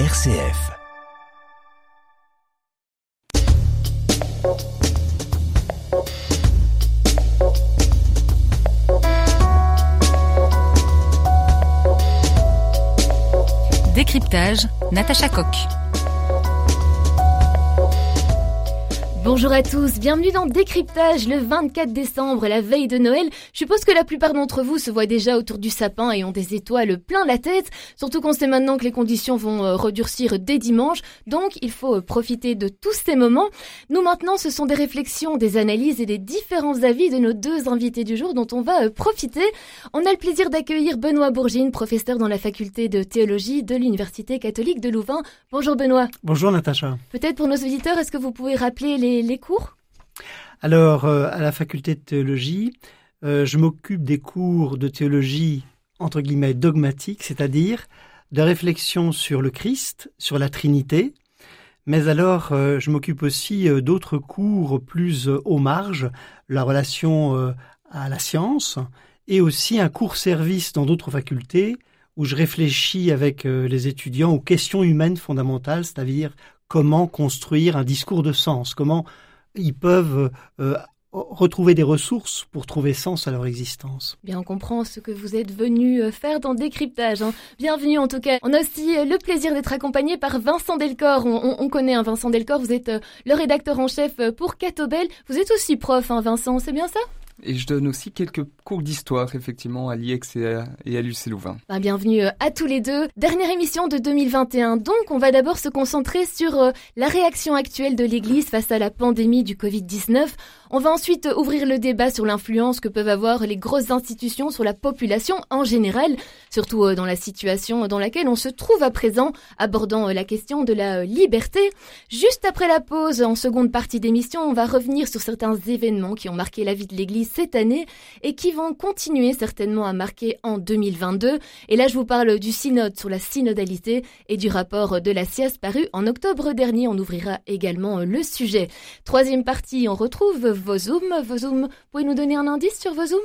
RCF. Décryptage, Natacha Coq. Bonjour à tous, bienvenue dans Décryptage le 24 décembre, la veille de Noël. Je suppose que la plupart d'entre vous se voient déjà autour du sapin et ont des étoiles plein la tête, surtout qu'on sait maintenant que les conditions vont euh, redurcir dès dimanche, donc il faut euh, profiter de tous ces moments. Nous maintenant, ce sont des réflexions, des analyses et des différents avis de nos deux invités du jour dont on va euh, profiter. On a le plaisir d'accueillir Benoît Bourgine, professeur dans la faculté de théologie de l'Université catholique de Louvain. Bonjour Benoît. Bonjour Natacha. Peut-être pour nos auditeurs, est-ce que vous pouvez rappeler les les, cours? Alors, euh, à la faculté de théologie, euh, je m'occupe des cours de théologie, entre guillemets, dogmatique, c'est-à-dire de réflexion sur le Christ, sur la Trinité. Mais alors, euh, je m'occupe aussi d'autres cours plus aux marges, la relation à la science, et aussi un cours service dans d'autres facultés où je réfléchis avec les étudiants aux questions humaines fondamentales, c'est-à-dire comment construire un discours de sens, comment ils peuvent euh, retrouver des ressources pour trouver sens à leur existence. Bien, on comprend ce que vous êtes venu euh, faire dans Décryptage. Hein. Bienvenue en tout cas. On a aussi euh, le plaisir d'être accompagné par Vincent Delcor. On, connaît hein, Vincent Delcor, vous êtes le rédacteur en chef pour Catobel. Vous êtes aussi prof, hein, Vincent, c'est bien ça? Et je donne aussi quelques cours d'histoire, effectivement, à l'IEX et à, et Louvain. Ben, bienvenue euh, à tous les deux. Dernière émission de 2021. Donc, on va d'abord se concentrer sur euh, la réaction actuelle de l'Église face à la pandémie du Covid-19. On va ensuite ouvrir le débat sur l'influence que peuvent avoir les grosses institutions sur la population en général, surtout euh, dans la situation dans laquelle on se trouve à présent, abordant euh, la question de la euh, liberté. Juste après la pause, en seconde partie d'émission, on va revenir sur certains événements qui ont marqué la vie de l'Église cette année et qui vont continuer certainement à marquer en 2022. Et là, je vous parle du synode sur la synodalité et du rapport de la SIAS paru en octobre dernier. On ouvrira également le sujet. Troisième partie, on retrouve Vosum. Vosum, pouvez nous donner un indice sur Vosum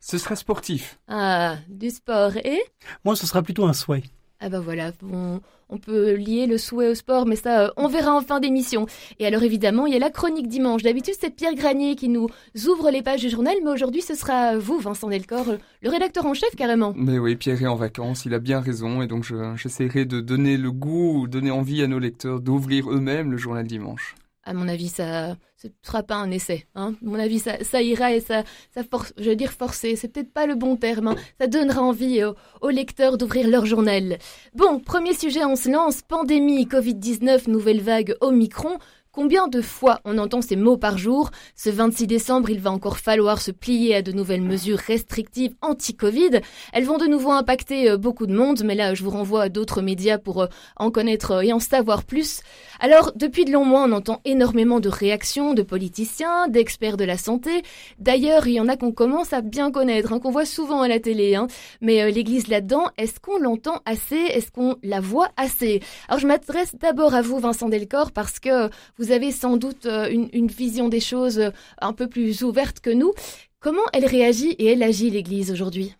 Ce sera sportif. Ah, du sport. Et? Moi, ce sera plutôt un souhait. Ah bah voilà, on, peut lier le souhait au sport, mais ça, euh, on verra en fin d'émission. Et alors évidemment, il y a la chronique dimanche. D'habitude, c'est Pierre Granier qui nous ouvre les pages du journal, mais aujourd'hui, ce sera vous, Vincent Delcor, le rédacteur en chef carrément. Mais oui, Pierre est en vacances, il a bien raison, et donc j'essaierai de donner le goût, donner envie à nos lecteurs d'ouvrir eux-mêmes le journal dimanche à mon avis, ça ne sera pas un essai. Hein. Mon avis, ça, ça ira et ça, ça force, je veux dire forcer, c'est peut-être pas le bon terme. Hein. Ça donnera envie aux, lecteurs d'ouvrir leur journal. Bon, premier sujet, on se lance. Pandémie, Covid-19, nouvelle vague Omicron. Combien de fois on entend ces mots par jour? Ce 26 décembre, il va encore falloir se plier à de nouvelles mesures restrictives anti-Covid. Elles vont de nouveau impacter euh, beaucoup de monde, mais là, je vous renvoie à d'autres médias pour euh, en connaître euh, et en savoir plus. Alors, depuis de longs mois, on entend énormément de réactions de politiciens, d'experts de la santé. D'ailleurs, il y en a qu'on commence à bien connaître, hein, qu'on voit souvent à la télé. Hein. Mais l'Église là-dedans, est-ce qu'on l'entend assez? Est-ce qu'on la voit assez? Alors, je m'adresse d'abord à vous, Vincent Delcor, parce que vous vous avez sans doute euh, une, vision des choses euh, un peu plus ouverte que nous. Comment elle réagit et elle agit, l'Église, aujourd'hui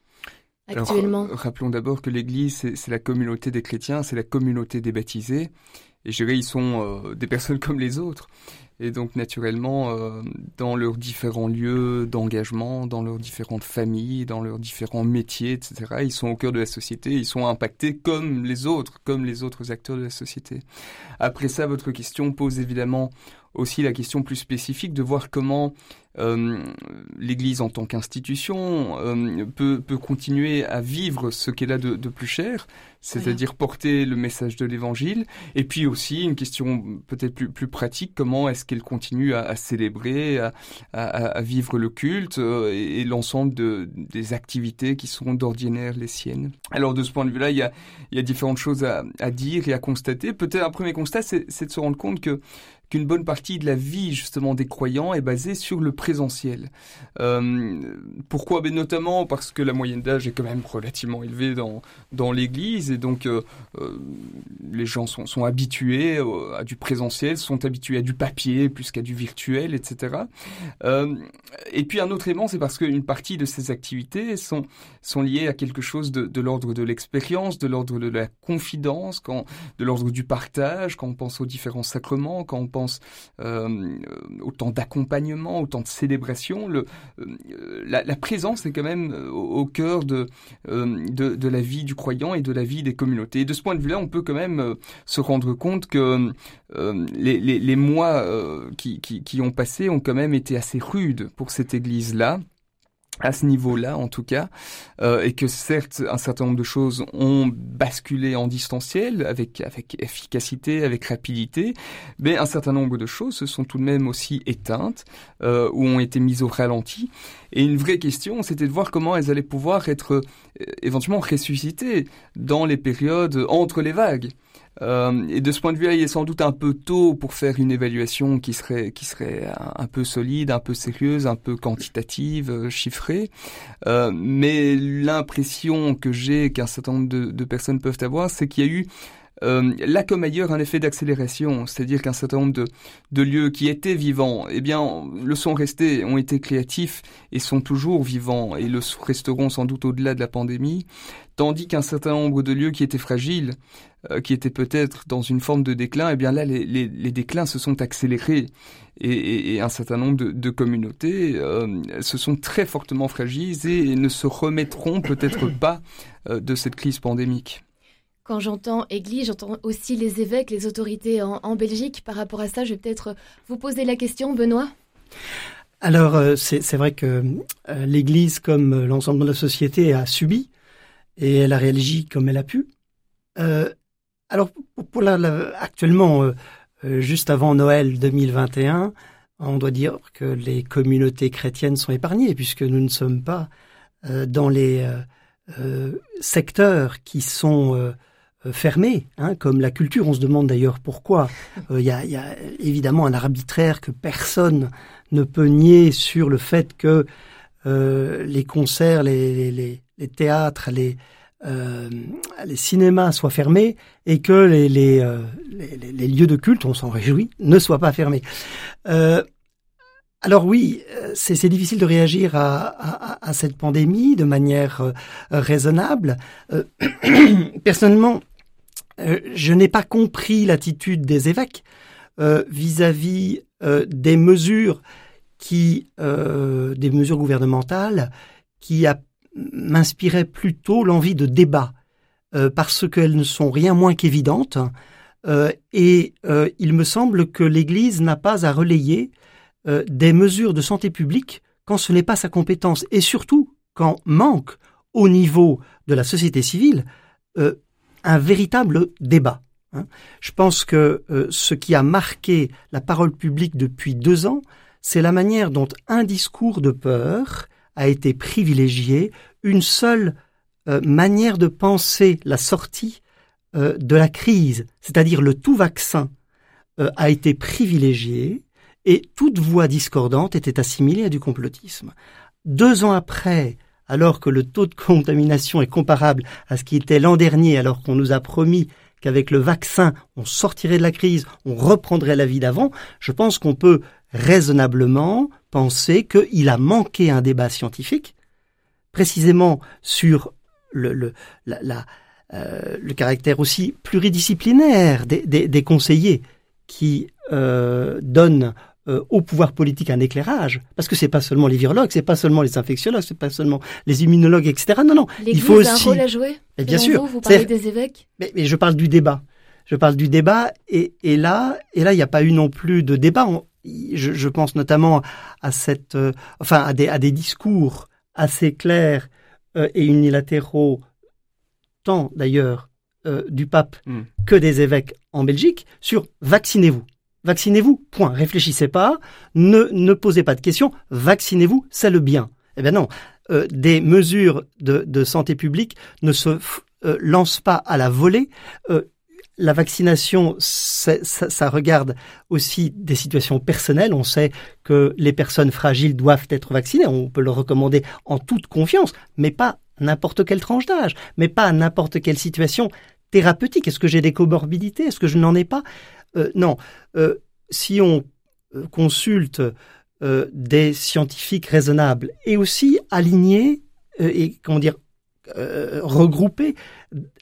actuellement? Rappelons d'abord que l'Église, c'est la communauté des chrétiens, c'est la communauté des baptisés. Et je dirais, ils sont euh, des personnes comme les autres. Et donc, naturellement, euh, dans leurs différents lieux d'engagement, dans leurs différentes familles, dans leurs différents métiers, etc., ils sont au cœur de la société, ils sont impactés comme les autres, comme les autres acteurs de la société. Après ça, votre question pose évidemment aussi la question plus spécifique de voir comment euh, l'Église en tant qu'institution euh, peut, peut, continuer à vivre ce qu'elle a de, de, plus cher, c'est-à-dire porter le message de l'Évangile, et puis aussi une question peut-être plus, plus pratique, comment est-ce qu'elle continue à, à célébrer, à, à, à, vivre le culte euh, et, l'ensemble de, des activités qui sont d'ordinaire les siennes. Alors de ce point de vue-là, il y a, il y a différentes choses à, à dire et à constater. Peut-être un premier constat, c'est de se rendre compte que qu'une bonne partie de la vie justement des croyants est basée sur le présentiel. Euh, pourquoi? Ben Notamment parce que la moyenne d'âge est quand même relativement élevée dans, dans l'Église et donc euh, euh, les gens sont, sont habitués à du présentiel, sont habitués à du papier plus qu'à du virtuel, etc. et puis un autre élément, c'est parce qu'une partie de ces activités sont, sont liées à quelque chose de, l'ordre de l'expérience, de l'ordre de la confidence, quand, de l'ordre du partage, quand on pense aux différents sacrements, quand on pense au temps d'accompagnement, au temps de célébration. Euh, la, présence est quand même euh, au, cœur de, euh, la vie du croyant et de la vie des communautés. Et de ce point de vue-là, on peut quand même se rendre compte que les, mois qui, qui ont passé ont quand même été assez rudes pour cette Église-là à ce niveau-là en tout cas, euh, et que certes un certain nombre de choses ont basculé en distanciel avec avec efficacité, avec rapidité, mais un certain nombre de choses se sont tout de même aussi éteintes euh, ou ont été mises au ralenti. Et une vraie question, c'était de voir comment elles allaient pouvoir être euh, éventuellement ressuscitées dans les périodes entre les vagues. Euh, et de ce point de vue-là, il est sans doute un peu tôt pour faire une évaluation qui serait qui serait un, peu solide, un peu sérieuse, un peu quantitative, euh, chiffrée. Euh, mais l'impression que j'ai qu'un certain nombre de, personnes peuvent avoir, c'est qu'il y a eu là comme ailleurs un effet d'accélération, c'est-à-dire qu'un certain nombre de, de, lieux qui étaient vivants, eh bien, le sont restés, ont été créatifs et sont toujours vivants et le resteront sans doute au-delà de la pandémie, tandis qu'un certain nombre de lieux qui étaient fragiles, euh, qui étaient peut-être dans une forme de déclin, eh bien là, les, les, les déclins se sont accélérés et, et, et un certain nombre de, de communautés euh, se sont très fortement fragilisées et ne se remettront peut-être pas euh, de cette crise pandémique. Quand j'entends Église, j'entends aussi les évêques, les autorités en, en, Belgique. Par rapport à ça, je vais peut-être vous poser la question, Benoît. Alors, euh, c'est vrai que euh, l'Église, comme l'ensemble de la société, a subi et elle a réagi comme elle a pu. Euh, alors, pour la, actuellement, euh, euh, juste avant Noël 2021, on doit dire que les communautés chrétiennes sont épargnées puisque nous ne sommes pas dans les secteurs qui sont euh, fermés, hein, comme la culture. On se demande d'ailleurs pourquoi. Euh, il y, a, évidemment un arbitraire que personne ne peut nier sur le fait que euh, les concerts, les théâtres, les, euh, les cinémas soient fermés et que les, les, euh, les lieux de culte, on s'en réjouit, ne soient pas fermés. Euh, alors oui, c'est difficile de réagir à, à, à, cette pandémie de manière euh, raisonnable. Euh, personnellement, euh, je n'ai pas compris l'attitude des évêques vis-à-vis des mesures qui, des mesures gouvernementales, qui m'inspiraient plutôt l'envie de débat, parce qu'elles ne sont rien moins qu'évidentes. et il me semble que l'Église n'a pas à relayer euh, des mesures de santé publique quand ce n'est pas sa compétence et surtout quand manque au niveau de la société civile euh, un véritable débat. Hein. Je pense que euh, ce qui a marqué la parole publique depuis deux ans, c'est la manière dont un discours de peur a été privilégié, une seule euh, manière de penser la sortie euh, de la crise, c'est-à-dire le tout vaccin, a été privilégié, et toute voix discordante était assimilée à du complotisme. Deux ans après, alors que le taux de contamination est comparable à ce qui était l'an dernier, alors qu'on nous a promis qu'avec le vaccin, on sortirait de la crise, on reprendrait la vie d'avant, je pense qu'on peut raisonnablement penser qu'il a manqué un débat scientifique, précisément sur le, le, la, la, euh, le caractère aussi pluridisciplinaire des, des, des conseillers qui euh, donnent euh, au pouvoir politique un éclairage, parce que c'est pas seulement les virologues, c'est pas seulement les infectiologues, c'est pas seulement les immunologues, etc. Non, non, il faut aussi. a un rôle à jouer. Bien sûr. Vous, vous parlez des évêques? Mais, mais, je parle du débat. Je parle du débat, et, et là, et là, il n'y a pas eu non plus de débat. On, je, je, pense notamment à cette, enfin, à des, à des discours assez clairs euh, et unilatéraux, tant d'ailleurs euh, du pape mm. que des évêques en Belgique, sur vaccinez-vous. Vaccinez-vous, point. Réfléchissez pas, ne, ne posez pas de questions, vaccinez-vous, c'est le bien. Eh bien non, euh, des mesures de, de, santé publique ne se lancent pas à la volée. Euh, la vaccination, ça, regarde aussi des situations personnelles. On sait que les personnes fragiles doivent être vaccinées. On peut le recommander en toute confiance, mais pas n'importe quelle tranche d'âge, mais pas n'importe quelle situation thérapeutique. Est-ce que j'ai des comorbidités? Est-ce que je n'en ai pas? Euh, Non. Euh, si on euh, consulte des scientifiques raisonnables et aussi alignés et comment dire regroupés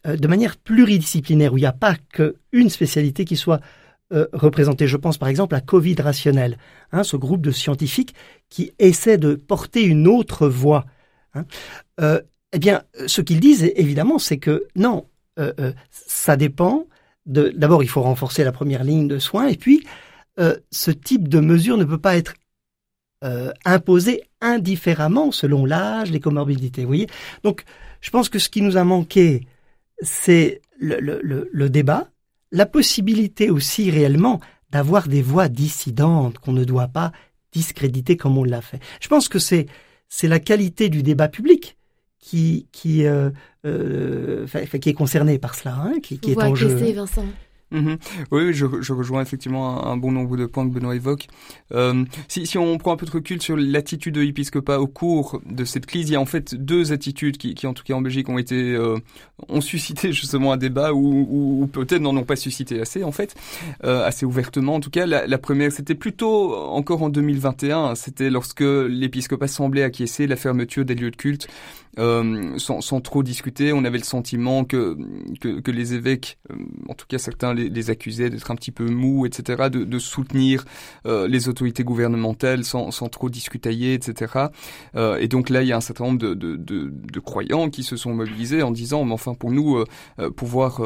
de manière pluridisciplinaire où il n'y a pas qu'une spécialité qui soit représentée. Je pense par exemple à Covid rationnel, hein, ce groupe de scientifiques qui essaie de porter une autre voie. Hein. Eh bien, ce qu'ils disent, évidemment, c'est que non, euh, euh, ça dépend. D'abord, il faut renforcer la première ligne de soins, et puis, euh, ce type de mesure ne peut pas être imposé indifféremment selon l'âge, les comorbidités. Vous voyez Donc, je pense que ce qui nous a manqué, c'est le, le, le débat, la possibilité aussi réellement d'avoir des voix dissidentes qu'on ne doit pas discréditer comme on l'a fait. Je pense que c'est c'est la qualité du débat public qui qui euh, euh, qui est concerné par cela, hein, qui, qui est en jeu. Vincent. Mhm. Oui, je, rejoins effectivement un, bon nombre de points que Benoît évoque. Euh, si, on prend un peu de recul sur l'attitude de l'épiscopat au cours de cette crise, il y a en fait deux attitudes qui, en tout cas en Belgique, ont été euh, ont suscité justement un débat ou, ou, peut-être n'en ont pas suscité assez en fait, euh, assez ouvertement. En tout cas, la, la première, c'était plutôt encore en 2021. C'était lorsque l'épiscopat semblait acquiescer la fermeture des lieux de culte euh, sans, sans, trop discuter. On avait le sentiment que que, que les évêques, euh, en tout cas certains les, les accusaient d'être un petit peu mous, etc., de, de soutenir euh, les autorités gouvernementales sans, sans trop discutailler, etc. Euh, et donc là, il y a un certain nombre de, de, de, de croyants qui se sont mobilisés en disant, mais enfin, pour nous, euh, pouvoir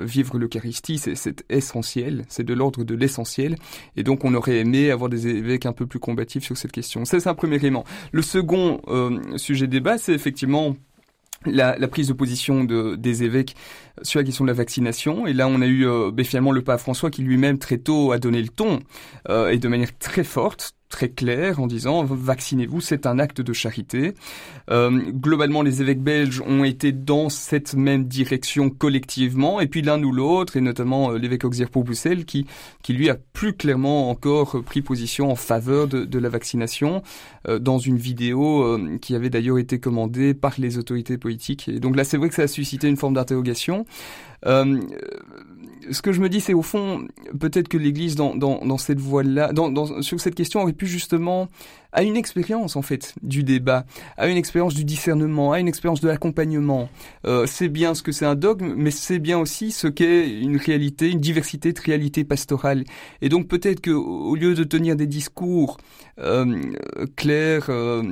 vivre l'Eucharistie, c'est essentiel, c'est de l'ordre de l'essentiel. Et donc, on aurait aimé avoir des évêques un peu plus combatifs sur cette question. C'est un premier élément. Le second sujet débat, c'est effectivement la, la, prise de position de, des évêques sur la question de la vaccination. Et là, on a eu euh, ben, finalement le pape François qui lui-même très tôt a donné le ton euh, et de manière très forte, très clair en disant vaccinez-vous, c'est un acte de charité. Euh, globalement, les évêques belges ont été dans cette même direction collectivement, et puis l'un ou l'autre, et notamment euh, l'évêque Auxerre pour Bruxelles, qui, qui lui a plus clairement encore pris position en faveur de, la vaccination euh, dans une vidéo euh, qui avait d'ailleurs été commandée par les autorités politiques. Et donc là, c'est vrai que ça a suscité une forme d'interrogation. Euh, ce que je me dis, c'est au fond, peut-être que l'Église, dans, dans, dans cette voie-là, dans, dans, sur cette question, aurait pu justement à une expérience en fait du débat, à une expérience du discernement, à une expérience de l'accompagnement. Euh, c'est bien ce que c'est un dogme, mais c'est bien aussi ce qu'est une réalité, une diversité de réalités pastorales. Et donc peut-être que au lieu de tenir des discours euh, clairs euh,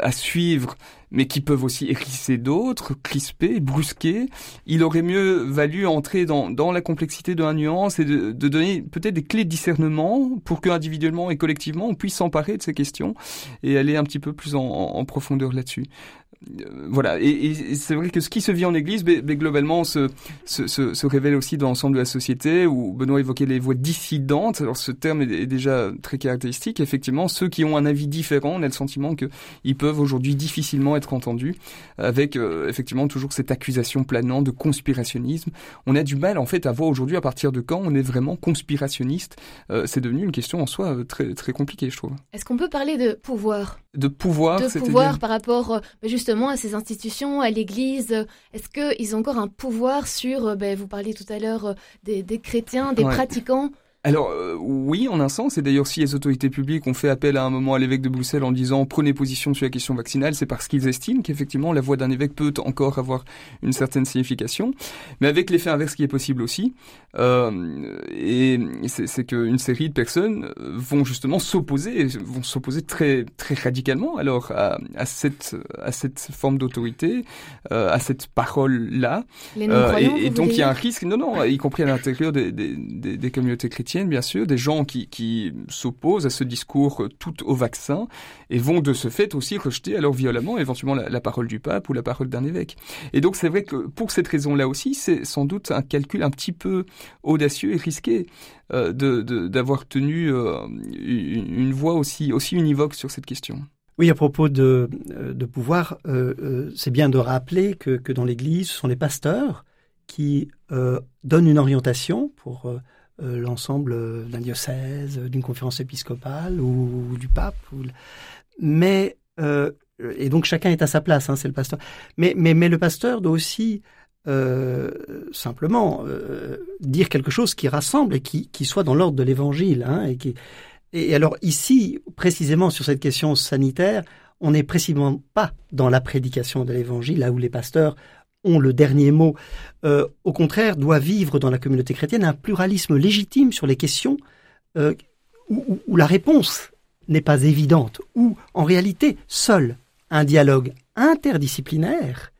à suivre, mais qui peuvent aussi hérisser d'autres, crisper, brusquer, il aurait mieux valu entrer dans, la complexité de la nuance et de, de donner peut-être des clés de discernement pour que individuellement et collectivement on puisse s'emparer de ces questions et aller un petit peu plus en, profondeur là-dessus. Euh, voilà, et, c'est vrai que ce qui se vit en Église, mais, globalement, se, se, se, révèle aussi dans l'ensemble de la société, où Benoît évoquait les voix dissidentes. Alors ce terme est, déjà très caractéristique. Effectivement, ceux qui ont un avis différent, on a le sentiment qu'ils peuvent aujourd'hui difficilement être entendus, avec euh, effectivement toujours cette accusation planante de conspirationnisme. On a du mal en fait à voir aujourd'hui à partir de quand on est vraiment conspirationniste. Euh, c'est devenu une question en soi très très compliquée, je trouve. Est-ce qu'on peut parler de pouvoir? De pouvoir, de pouvoir par rapport justement justement à ces institutions, à l'Église Est-ce qu'ils ont encore un pouvoir sur, euh, ben, vous parliez tout à l'heure euh, des, chrétiens, des pratiquants? Alors euh, oui, en un sens, et d'ailleurs si les autorités publiques ont fait appel à un moment à l'évêque de Bruxelles en disant prenez position sur la question vaccinale, c'est parce qu'ils estiment qu'effectivement la voix d'un évêque peut encore avoir une certaine signification, mais avec l'effet inverse qui est possible aussi, euh, et c'est qu'une série de personnes vont justement s'opposer, vont s'opposer très très radicalement alors à, à cette à cette forme d'autorité, euh, à cette parole là, euh, et, et donc il y a un risque, non non, y compris à l'intérieur des, des, des, des communautés chrétiennes bien sûr, des gens qui, s'opposent à ce discours euh, tout au vaccin et vont de ce fait aussi rejeter alors violemment éventuellement la, parole du pape ou la parole d'un évêque. Et donc c'est vrai que pour cette raison-là aussi, c'est sans doute un calcul un petit peu audacieux et risqué euh, d'avoir tenu euh, une, voix aussi, aussi univoque sur cette question. Oui, à propos de, de pouvoir, c'est bien de rappeler que, que dans l'Église, ce sont les pasteurs qui donne une orientation pour l'ensemble d'un diocèse, d'une conférence épiscopale ou, du pape. Mais et donc chacun est à sa place, hein, c'est le pasteur. Mais, mais, mais le pasteur doit aussi euh, simplement euh, dire quelque chose qui rassemble et qui, qui soit dans l'ordre de l'évangile. Hein, et, qui... et alors ici, précisément sur cette question sanitaire, on n'est précisément pas dans la prédication de l'évangile, là où les pasteurs ont le dernier mot. Euh, au contraire, doit vivre dans la communauté chrétienne un pluralisme légitime sur les questions euh, où, la réponse n'est pas évidente, où en réalité seul un dialogue interdisciplinaire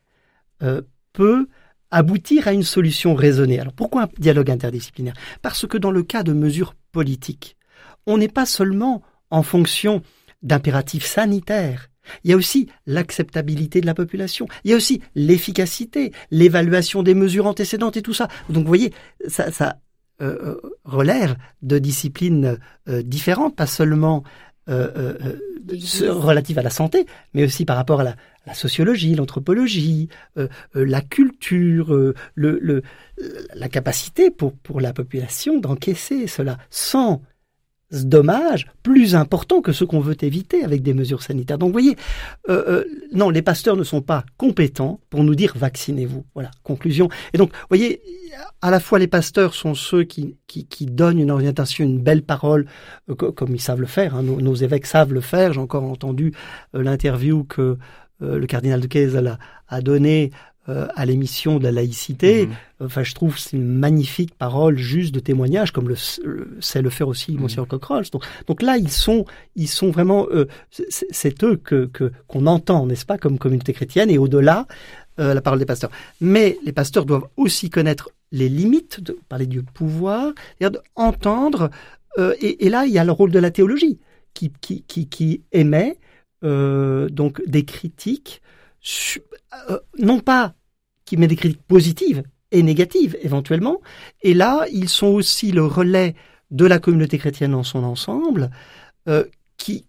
euh, peut aboutir à une solution raisonnée. Alors pourquoi un dialogue interdisciplinaire? Parce que dans le cas de mesures politiques, on n'est pas seulement en fonction d'impératifs sanitaires, il y a aussi l'acceptabilité de la population, il y a aussi l'efficacité, l'évaluation des mesures antécédentes et tout ça. Donc vous voyez, ça, ça euh, euh relève de disciplines euh, différentes, pas seulement euh, euh, relative à la santé, mais aussi par rapport à la, la sociologie, l'anthropologie, la culture, le, le, la capacité pour, pour la population d'encaisser cela sans dommage plus important que ce qu'on veut éviter avec des mesures sanitaires. Donc, vous voyez, euh, euh, non, les pasteurs ne sont pas compétents pour nous dire vaccinez-vous. Voilà, conclusion. Et donc, vous voyez, à la fois les pasteurs sont ceux qui, qui, donnent une orientation, une belle parole, euh, comme ils savent le faire. Hein. Nos, évêques savent le faire. J'ai encore entendu l'interview que le cardinal de Caise a, a donné euh, à l'émission de la laïcité. Mhm. Enfin, je trouve c'est une magnifique parole juste de témoignage, comme le, sait le faire aussi mmh. Monsieur Cockroach. Donc, donc là, ils sont, ils sont vraiment, euh, c'est eux que qu'on entend, n'est-ce pas, comme communauté chrétienne, et au-delà, euh, la parole des pasteurs. Mais les pasteurs doivent aussi connaître les limites, de parler du pouvoir, c'est-à-dire d'entendre. Et, et, là, il y a le rôle de la théologie qui, qui, qui, qui émet donc des critiques, non pas qui met des critiques positives et négatives éventuellement. Et là, ils sont aussi le relais de la communauté chrétienne dans son ensemble, euh, qui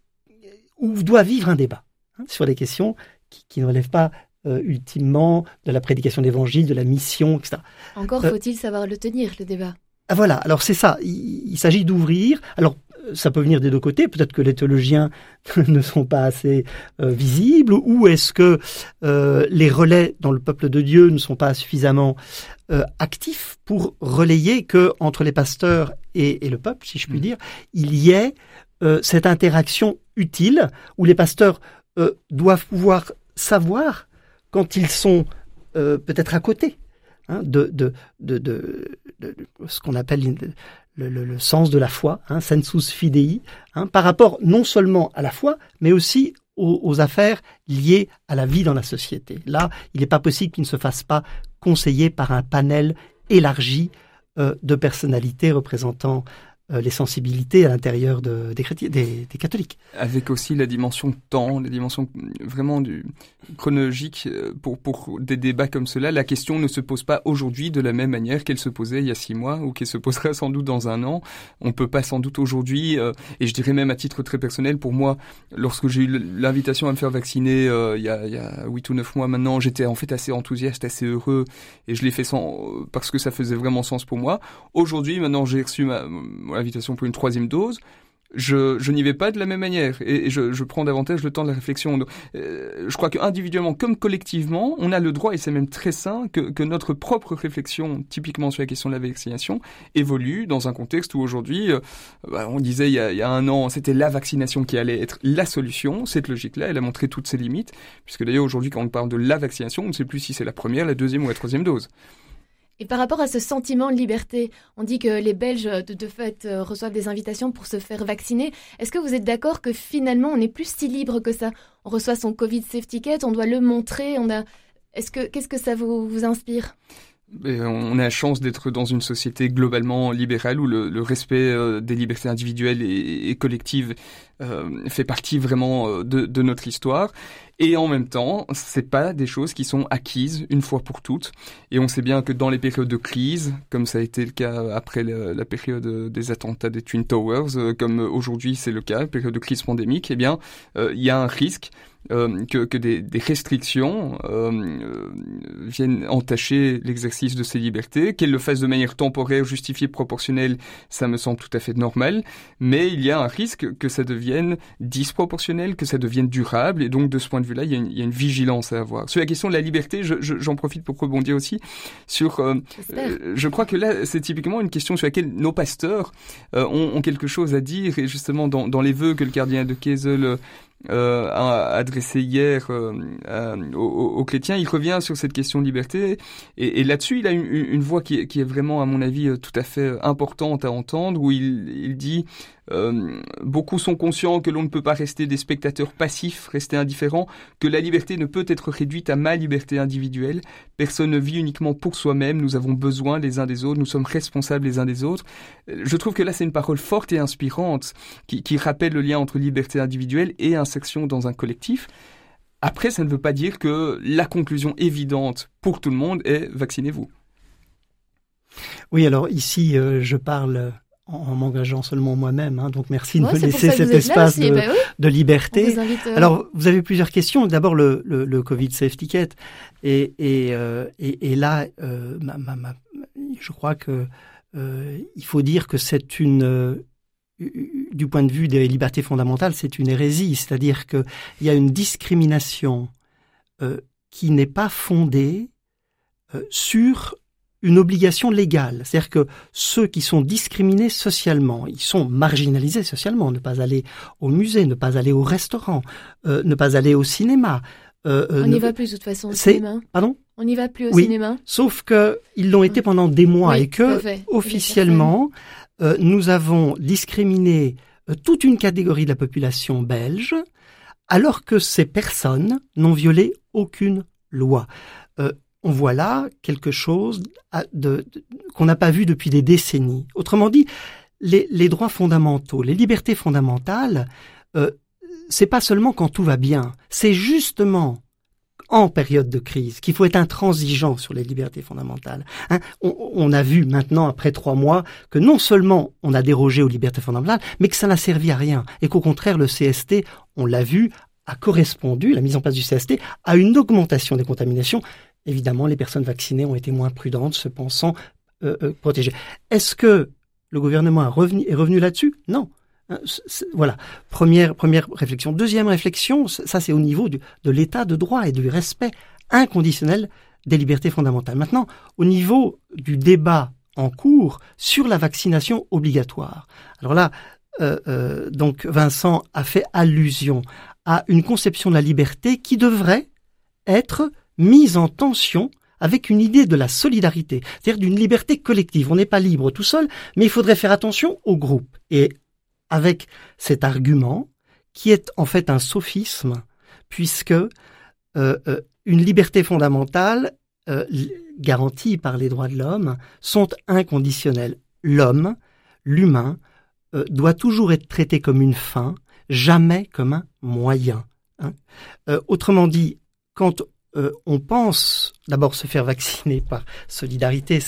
où doit vivre un débat hein, sur des questions qui, qui ne relèvent pas euh, ultimement de la prédication d'évangile, de la mission, etc. Encore euh, faut-il savoir le tenir, le débat. Ah voilà, alors c'est ça, il, il s'agit d'ouvrir. Alors ça peut venir des deux côtés. Peut-être que les théologiens ne sont pas assez euh, visibles, ou est-ce que euh, les relais dans le peuple de Dieu ne sont pas suffisamment euh, actifs pour relayer que entre les pasteurs et, et le peuple, si je puis mmh. dire, il y ait cette interaction utile où les pasteurs doivent pouvoir savoir quand ils sont peut-être à côté hein, de, de, de, de, ce qu'on appelle le, sens de la foi, hein, sensus fidei, hein, par rapport non seulement à la foi, mais aussi aux, aux, affaires liées à la vie dans la société. Là, il n'est pas possible qu'il ne se fasse pas conseiller par un panel élargi euh, de personnalités représentant euh, les sensibilités à l'intérieur de, des, des, catholiques. Avec aussi la dimension temps, la dimension vraiment chronologique euh, pour, des débats comme cela. La question ne se pose pas aujourd'hui de la même manière qu'elle se posait il y a six mois ou qu'elle se posera sans doute dans un an. On peut pas sans doute aujourd'hui, euh, et je dirais même à titre très personnel, pour moi, lorsque j'ai eu l'invitation à me faire vacciner il, y a, il y a 8 ou neuf mois maintenant, j'étais en fait assez enthousiaste, assez heureux, et je l'ai fait sans, parce que ça faisait vraiment sens pour moi. Aujourd'hui, maintenant j'ai reçu ma invitation pour une troisième dose, je, n'y vais pas de la même manière et, je, prends davantage le temps de la réflexion. Euh, je crois qu'individuellement comme collectivement, on a le droit, et c'est même très sain, que, notre propre réflexion, typiquement sur la question de la vaccination, évolue dans un contexte où aujourd'hui, euh, bah, on disait il y, a, un an, c'était la vaccination qui allait être la solution. Cette logique-là, elle a montré toutes ses limites, puisque d'ailleurs aujourd'hui, quand on parle de la vaccination, on ne sait plus si c'est la première, la deuxième ou la troisième dose. Et par rapport à ce sentiment de liberté, on dit que les Belges, de, de fait, euh, reçoivent des invitations pour se faire vacciner. Est-ce que vous êtes d'accord que finalement, on n'est plus si libre que ça? On reçoit son Covid Safety Ticket, on doit le montrer, on a... Est-ce que, qu'est-ce que ça vous inspire? On a la chance d'être dans une société globalement libérale où le, respect euh, des libertés individuelles et, collectives euh, fait partie vraiment euh, de, notre histoire. Et en même temps, c'est pas des choses qui sont acquises une fois pour toutes. Et on sait bien que dans les périodes de crise, comme ça a été le cas après la, période des attentats des Twin Towers, comme aujourd'hui c'est le cas, période de crise pandémique, eh bien, il y a un risque euh, que, que des, des, restrictions euh, euh, viennent entacher l'exercice de ces libertés. Qu'elles le fassent de manière temporaire, justifiée, proportionnelle, ça me semble tout à fait normal. Mais il y a un risque que ça devienne disproportionnel, que ça devienne durable. Et donc, de ce point de vue-là, il, il, y a une vigilance à avoir. Sur la question de la liberté, j'en je, j'en profite pour rebondir aussi sur... Euh, je crois que là, c'est typiquement une question sur laquelle nos pasteurs ont, ont, quelque chose à dire. Et justement, dans, dans les vœux que le cardinal de Kessel euh, adressé hier euh, aux, chrétiens, il revient sur cette question de liberté et, et là-dessus il a une, une voix qui est, qui est, vraiment à mon avis euh, tout à fait importante à entendre où il, il dit euh, beaucoup sont conscients que l'on ne peut pas rester des spectateurs passifs, rester indifférents, que la liberté ne peut être réduite à ma liberté individuelle. Personne ne vit uniquement pour soi-même, nous avons besoin les uns des autres, nous sommes responsables les uns des autres. Euh, je trouve que là c'est une parole forte et inspirante qui, rappelle le lien entre liberté individuelle et insertion dans un collectif. Après, ça ne veut pas dire que la conclusion évidente pour tout le monde est vaccinez-vous. Oui, alors ici, euh, je parle en, m'engageant seulement moi-même. Hein, donc merci de me laisser cet espace de, bah de, liberté. Euh, Alors vous avez plusieurs questions. D'abord le, le, le, Covid Safety Kit. Et, et, euh, et, et là, euh, ma, ma, ma, je crois que euh, il faut dire que c'est une euh, du point de vue des libertés fondamentales, c'est une hérésie, c'est-à-dire qu'il y a une discrimination euh, qui n'est pas fondée sur une obligation légale. C'est-à-dire que ceux qui sont discriminés socialement, ils sont marginalisés socialement, ne pas aller au musée, ne pas aller au restaurant, euh, ne pas aller au cinéma. Euh, euh, On n'y va plus de toute façon au cinéma. Pardon On n'y va plus au cinéma. Sauf que ils l'ont été pendant des mois et que officiellement euh, nous avons discriminé toute une catégorie de la population belge, alors que ces personnes n'ont violé aucune loi. Euh, on voit là quelque chose qu'on n'a pas vu depuis des décennies. Autrement dit, les, droits fondamentaux, les libertés fondamentales, euh, c'est pas seulement quand tout va bien, c'est justement en période de crise qu'il faut être intransigeant sur les libertés fondamentales. Hein. on, a vu maintenant, après trois mois, que non seulement on a dérogé aux libertés fondamentales, mais que ça n'a servi à rien, et qu'au contraire, le CST, on l'a vu, a correspondu, la mise en place du CST, à une augmentation des contaminations évidemment, les personnes vaccinées ont été moins prudentes, se pensant euh, euh, protégées. Est-ce que le gouvernement est revenu là-dessus? Non. Hein, voilà, première, première réflexion. Deuxième réflexion, ça c'est au niveau de l'état de droit et du respect inconditionnel des libertés fondamentales. Maintenant, au niveau du débat en cours sur la vaccination obligatoire. Alors là, euh, donc Vincent a fait allusion à une conception de la liberté qui devrait être mise en tension avec une idée de la solidarité, c'est-à-dire d'une liberté collective. On n'est pas libre tout seul, mais il faudrait faire attention au groupe. Et avec cet argument, qui est en fait un sophisme, puisque euh, euh, une liberté fondamentale euh, garantie par les droits de l'homme sont inconditionnels. L'homme, l'humain, doit toujours être traité comme une fin, jamais comme un moyen. Hein. autrement dit, quand euh, on pense d'abord se faire vacciner par solidarité,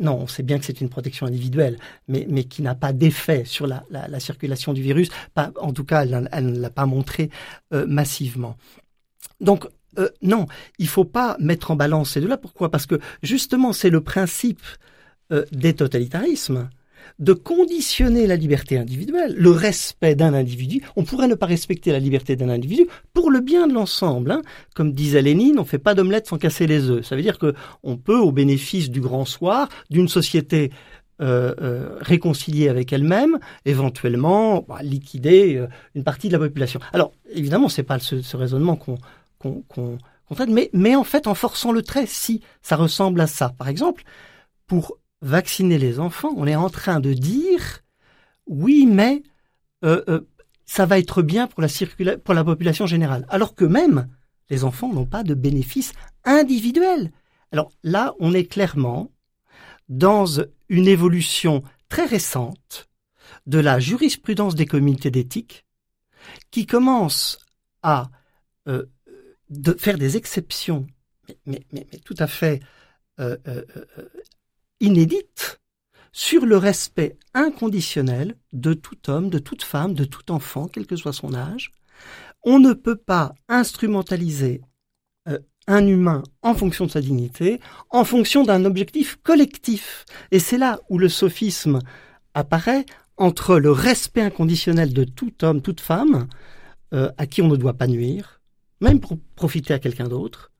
non, on sait bien que c'est une protection individuelle, mais, qui n'a pas d'effet sur la, la, circulation du virus. Pas, en tout cas, elle, ne l'a pas montré euh, massivement. Donc, euh, non, il faut pas mettre en balance ces deux-là. Pourquoi? Parce que justement, c'est le principe des totalitarismes de conditionner la liberté individuelle, le respect d'un individu. On pourrait ne pas respecter la liberté d'un individu pour le bien de l'ensemble. Hein. Comme disait Lénine, on fait pas d'omelette sans casser les œufs. Ça veut dire que on peut, au bénéfice du grand soir, d'une société euh, euh, réconciliée avec elle-même, éventuellement bah, liquider euh, une partie de la population. Alors évidemment, c'est pas ce, raisonnement qu'on qu'on traite, mais, mais en fait, en forçant le trait, si ça ressemble à ça. Par exemple, pour vacciner les enfants, on est en train de dire oui, mais euh, euh, ça va être bien pour la, population générale. Alors que même les enfants n'ont pas de bénéfices individuels. Alors là, on est clairement dans une évolution très récente de la jurisprudence des communautés d'éthique qui commence à euh, faire des exceptions, mais, tout à fait euh, inédites, sur le respect inconditionnel de tout homme, de toute femme, de tout enfant, quel que soit son âge. On ne peut pas instrumentaliser euh, un humain en fonction de sa dignité, en fonction d'un objectif collectif. Et c'est là où le sophisme apparaît entre le respect inconditionnel de tout homme, toute femme, euh, à qui on ne doit pas nuire, même pour profiter à quelqu'un d'autre,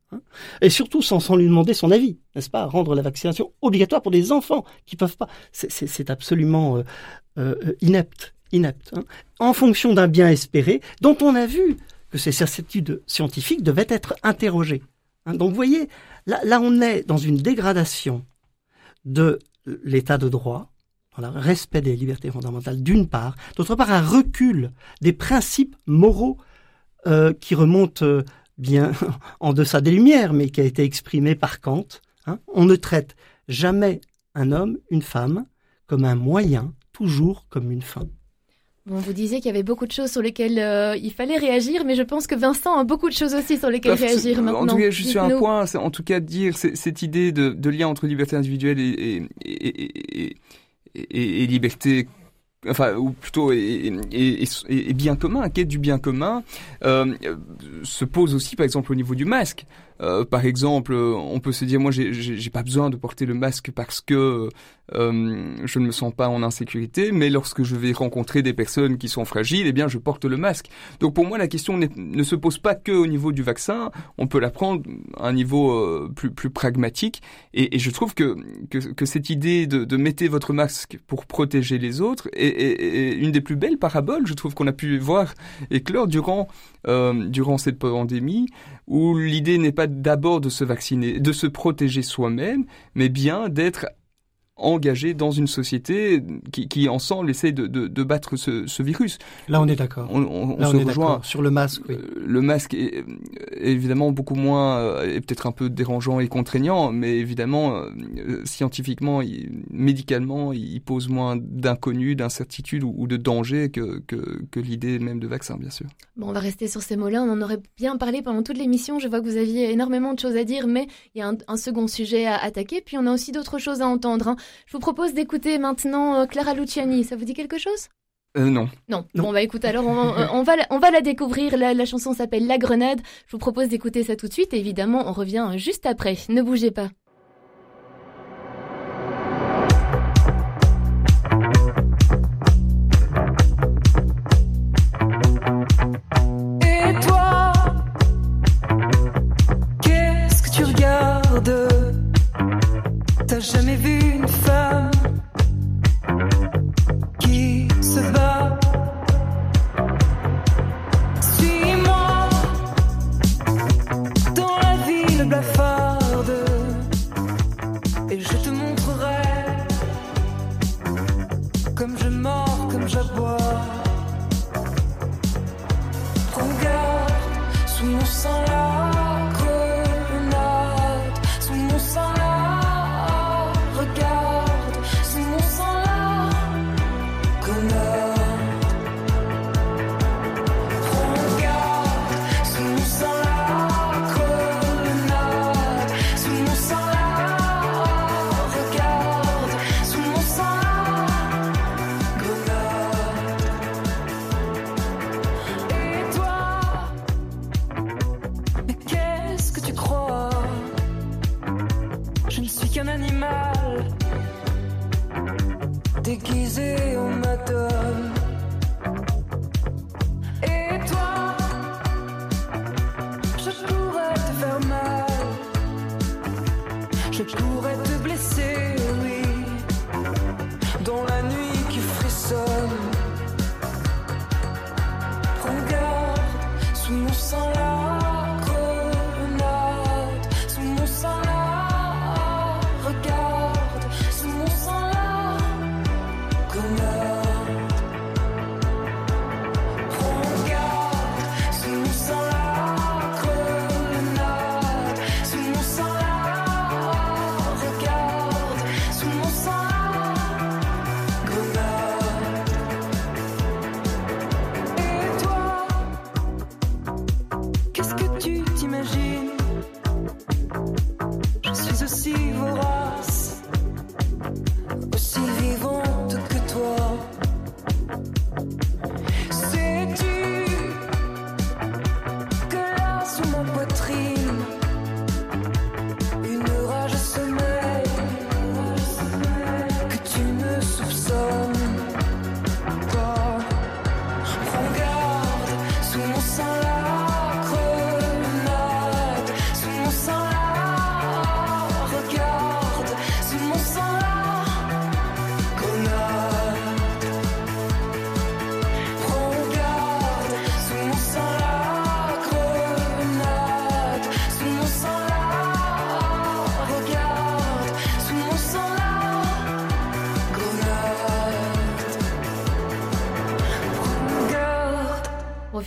et surtout sans, lui demander son avis, n'est-ce pas Rendre la vaccination obligatoire pour des enfants qui peuvent pas, c'est absolument euh, euh, inepte, inepte. Hein, en fonction d'un bien espéré, dont on a vu que ces certitudes scientifiques devaient être interrogées. Hein, donc vous voyez, là, là on est dans une dégradation de l'état de droit, dans le respect des libertés fondamentales d'une part, d'autre part un recul des principes moraux euh, qui remontent euh, bien en deçà des Lumières, mais qui a été exprimé par Kant. Hein. On ne traite jamais un homme, une femme, comme un moyen, toujours comme une fin. Bon, vous disiez qu'il y avait beaucoup de choses sur lesquelles euh, il fallait réagir, mais je pense que Vincent a beaucoup de choses aussi sur lesquelles bah, réagir maintenant. En tout cas, je suis un point, en tout cas, de dire cette idée de, de, lien entre liberté individuelle et, et, et, et, et liberté enfin ou plutôt et, et, et, bien commun, quête du bien commun, euh, se pose aussi par exemple au niveau du masque. Euh, par exemple, on peut se dire moi j'ai pas besoin de porter le masque parce que euh, je ne me sens pas en insécurité, mais lorsque je vais rencontrer des personnes qui sont fragiles, eh bien je porte le masque. Donc pour moi la question ne se pose pas que au niveau du vaccin, on peut la prendre à un niveau euh, plus pragmatique. Et, je trouve que, que, cette idée de, de mettez votre masque pour protéger les autres est une des plus belles paraboles, je trouve qu'on a pu voir éclore durant euh, durant cette pandémie, où l'idée n'est pas d'abord de se vacciner, de se protéger soi-même, mais bien d'être engagé dans une société qui, qui ensemble essaie de, de, de battre ce, ce, virus. Là, on est d'accord. On, on, Là, on, on se rejoint. Sur le masque, oui. Euh, le masque est, est évidemment beaucoup moins, euh, est peut-être un peu dérangeant et contraignant, mais évidemment, euh, scientifiquement, il, médicalement, il pose moins d'inconnus, d'incertitudes ou, ou, de dangers que, que, que l'idée même de vaccin, bien sûr. Bon, on va rester sur ces mots-là. On en aurait bien parlé pendant toute l'émission. Je vois que vous aviez énormément de choses à dire, mais il y a un, un second sujet à attaquer. Puis on a aussi d'autres choses à entendre. Hein. Je vous propose d'écouter maintenant euh, Clara Luciani. Ça vous dit quelque chose? Euh, non. non. non. Bon, bah écoute, alors on, on, va, on va la découvrir. La, la chanson s'appelle La Grenade. Je vous propose d'écouter ça tout de suite. Et évidemment, on revient juste après. Ne bougez pas. Et toi, qu'est-ce que tu regardes? T'as jamais vu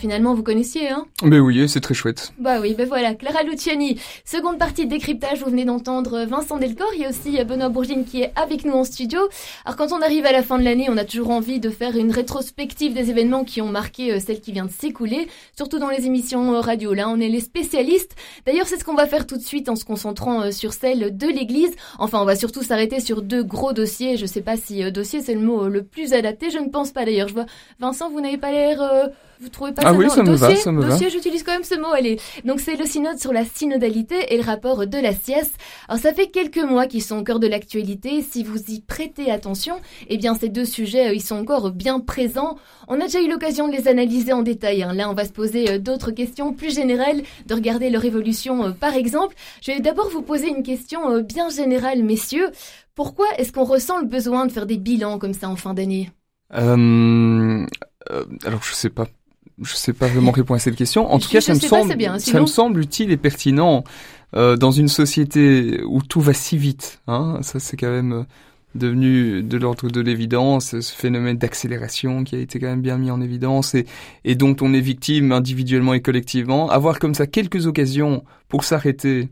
finalement, vous connaissiez, hein Mais oui, c'est très chouette. Bah oui, ben voilà, Clara Luciani. Seconde partie de décryptage, vous venez d'entendre Vincent Delcor. Il y a aussi Benoît Bourgine qui est avec nous en studio. Alors quand on arrive à la fin de l'année, on a toujours envie de faire une rétrospective des événements qui ont marqué euh, celle qui vient de s'écouler, surtout dans les émissions euh, radio. Là, on est les spécialistes. D'ailleurs, c'est ce qu'on va faire tout de suite en se concentrant euh, sur celle de l'Église. Enfin, on va surtout s'arrêter sur deux gros dossiers. Je sais pas si dossier c'est le mot le plus adapté. Je ne pense pas d'ailleurs. Je vois Vincent, vous n'avez pas l'air vous trouvez pas ah ça oui, ça me dossier, va, ça me dossier, j'utilise quand même ce mot, allez. Donc c'est le synode sur la synodalité et le rapport de la sieste. Alors ça fait quelques mois qu'ils sont au cœur de l'actualité. Si vous y prêtez attention, eh bien ces deux sujets, euh, ils sont encore bien présents. On a déjà eu l'occasion de les analyser en détail. Hein. Là, on va se poser euh, d'autres questions plus générales, de regarder leur évolution euh, par exemple. Je vais d'abord vous poser une question bien générale, messieurs. Pourquoi est-ce qu'on ressent le besoin de faire des bilans comme ça en fin d'année? Euh, alors je sais pas je sais pas vraiment répondre à cette question. En tout cas, ça me semble, ça me semble utile et pertinent euh, dans une société où tout va si vite. Hein, ça, c'est quand même euh, devenu de l'ordre de l'évidence, ce phénomène d'accélération qui a été quand même bien mis en évidence et, et dont on est victime individuellement et collectivement. Avoir comme ça quelques occasions pour s'arrêter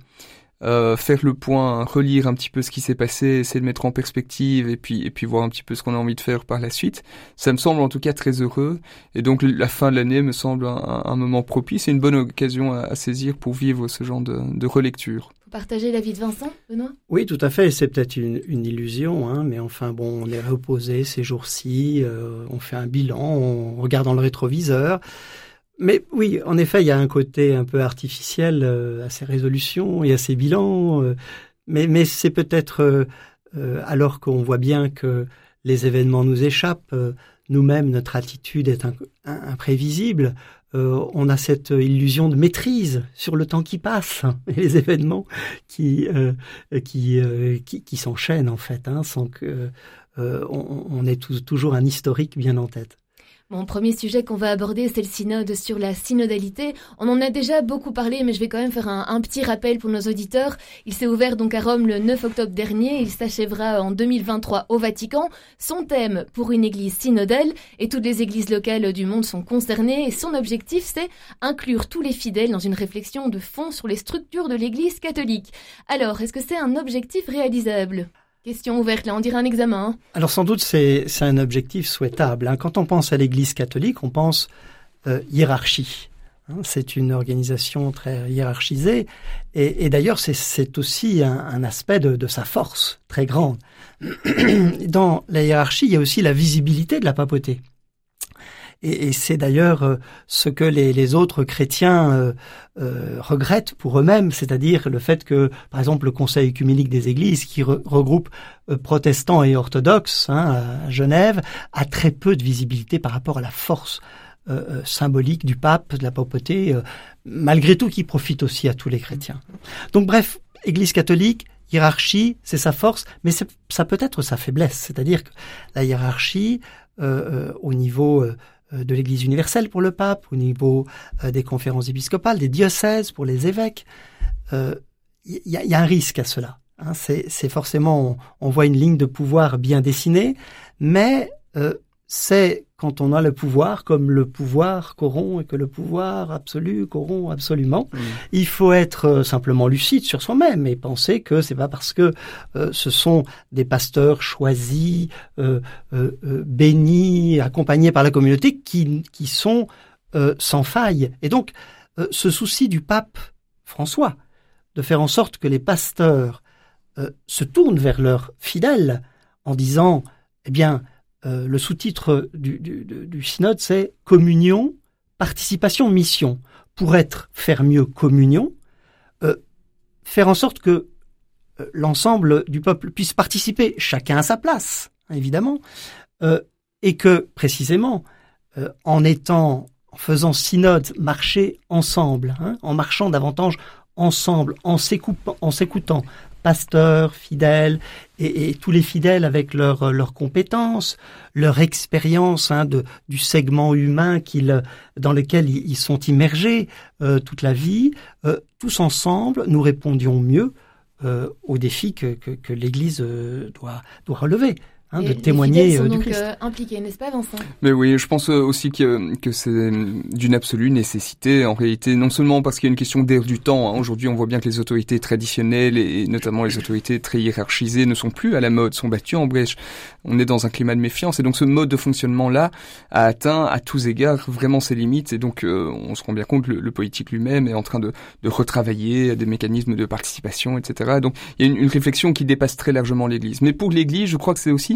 euh, faire le point, relire un petit peu ce qui s'est passé, essayer de mettre en perspective et puis et puis voir un petit peu ce qu'on a envie de faire par la suite. Ça me semble en tout cas très heureux et donc la fin de l'année me semble un, moment propice et une bonne occasion à, saisir pour vivre ce genre de, de relecture. Vous partagez l'avis de Vincent, Benoît? Oui, tout à fait. C'est peut-être une, une, illusion, hein, mais enfin bon, on est reposé ces jours-ci, euh, on fait un bilan, on regarde dans le rétroviseur. Mais oui, en effet, il y a un côté un peu artificiel euh, à ces résolutions et à ces bilans. Euh, mais, c'est peut-être euh, alors qu'on voit bien que les événements nous échappent, nous-mêmes, notre attitude est imprévisible. on a cette illusion de maîtrise sur le temps qui passe et les événements qui qui, qui, qui s'enchaînent en fait, hein, sans que on, on ait toujours un historique bien en tête. Mon premier sujet qu'on va aborder, c'est le synode sur la synodalité. On en a déjà beaucoup parlé, mais je vais quand même faire un, petit rappel pour nos auditeurs. Il s'est ouvert donc à Rome le 9 octobre dernier. Il s'achèvera en 2023 au Vatican. Son thème pour une église synodale et toutes les églises locales du monde sont concernées. Et son objectif, c'est inclure tous les fidèles dans une réflexion de fond sur les structures de l'église catholique. Alors, est-ce que c'est un objectif réalisable? Question ouverte, là, on dirait un examen. Alors sans doute, c'est un objectif souhaitable. Hein. Quand on pense à l'Église catholique, on pense euh, hiérarchie. Hein. c'est une organisation très hiérarchisée. Et, d'ailleurs, c'est aussi un, aspect de, de, sa force très grande. Dans la hiérarchie, il y a aussi la visibilité de la papauté. Et, c'est d'ailleurs euh, ce que les, autres chrétiens euh, euh, regrettent pour eux-mêmes, c'est-à-dire le fait que, par exemple, le Conseil œcuménique des Églises, qui regroupe protestants et orthodoxes hein, à Genève, a très peu de visibilité par rapport à la force symbolique du pape, de la papauté, malgré tout qui profite aussi à tous les chrétiens. Donc bref, Église catholique, hiérarchie, c'est sa force, mais ça peut être sa faiblesse. C'est-à-dire que la hiérarchie, au niveau euh, de l'Église universelle pour le pape, au niveau euh, des conférences épiscopales, des diocèses pour les évêques. Il euh, y, a, un risque à cela. Hein. C'est forcément, on, voit une ligne de pouvoir bien dessinée, mais c'est quand on a le pouvoir, comme le pouvoir corrompt et que le pouvoir absolu corrompt absolument. Mm. Il faut être euh, simplement lucide sur soi-même et penser que c'est pas parce que euh, ce sont des pasteurs choisis, euh, bénis, accompagnés par la communauté qui, qui sont sans faille. Et donc, ce souci du pape François de faire en sorte que les pasteurs se tournent vers leurs fidèles en disant, eh bien, euh, le sous-titre du, synode, c'est communion, participation, mission. Pour être, faire mieux communion, euh, faire en sorte que euh, l'ensemble du peuple puisse participer, chacun à sa place, évidemment, et que précisément, en étant, en faisant synode, marcher ensemble, hein, en marchant davantage ensemble, en s'écoutant, pasteurs, fidèles, et, tous les fidèles avec leurs leur compétences, leur expérience hein, de, du segment humain qu'ils, dans lequel ils, sont immergés euh, toute la vie, euh, tous ensemble, nous répondions mieux euh, aux défis que, que, l'Église doit relever. Hein, de témoigner les sont du donc Christ. impliqués, n'est-ce pas, Vincent? Mais oui, je pense aussi que, que c'est d'une absolue nécessité, en réalité, non seulement parce qu'il y a une question d'air du temps. Hein. Aujourd'hui, on voit bien que les autorités traditionnelles, et notamment les autorités très hiérarchisées, ne sont plus à la mode, sont battues en brèche. On est dans un climat de méfiance, et donc ce mode de fonctionnement-là a atteint à tous égards vraiment ses limites, et donc on se rend bien compte que le, politique lui-même est en train de, de retravailler des mécanismes de participation, etc. Donc il y a une, une réflexion qui dépasse très largement l'Église. Mais pour l'Église, je crois que c'est aussi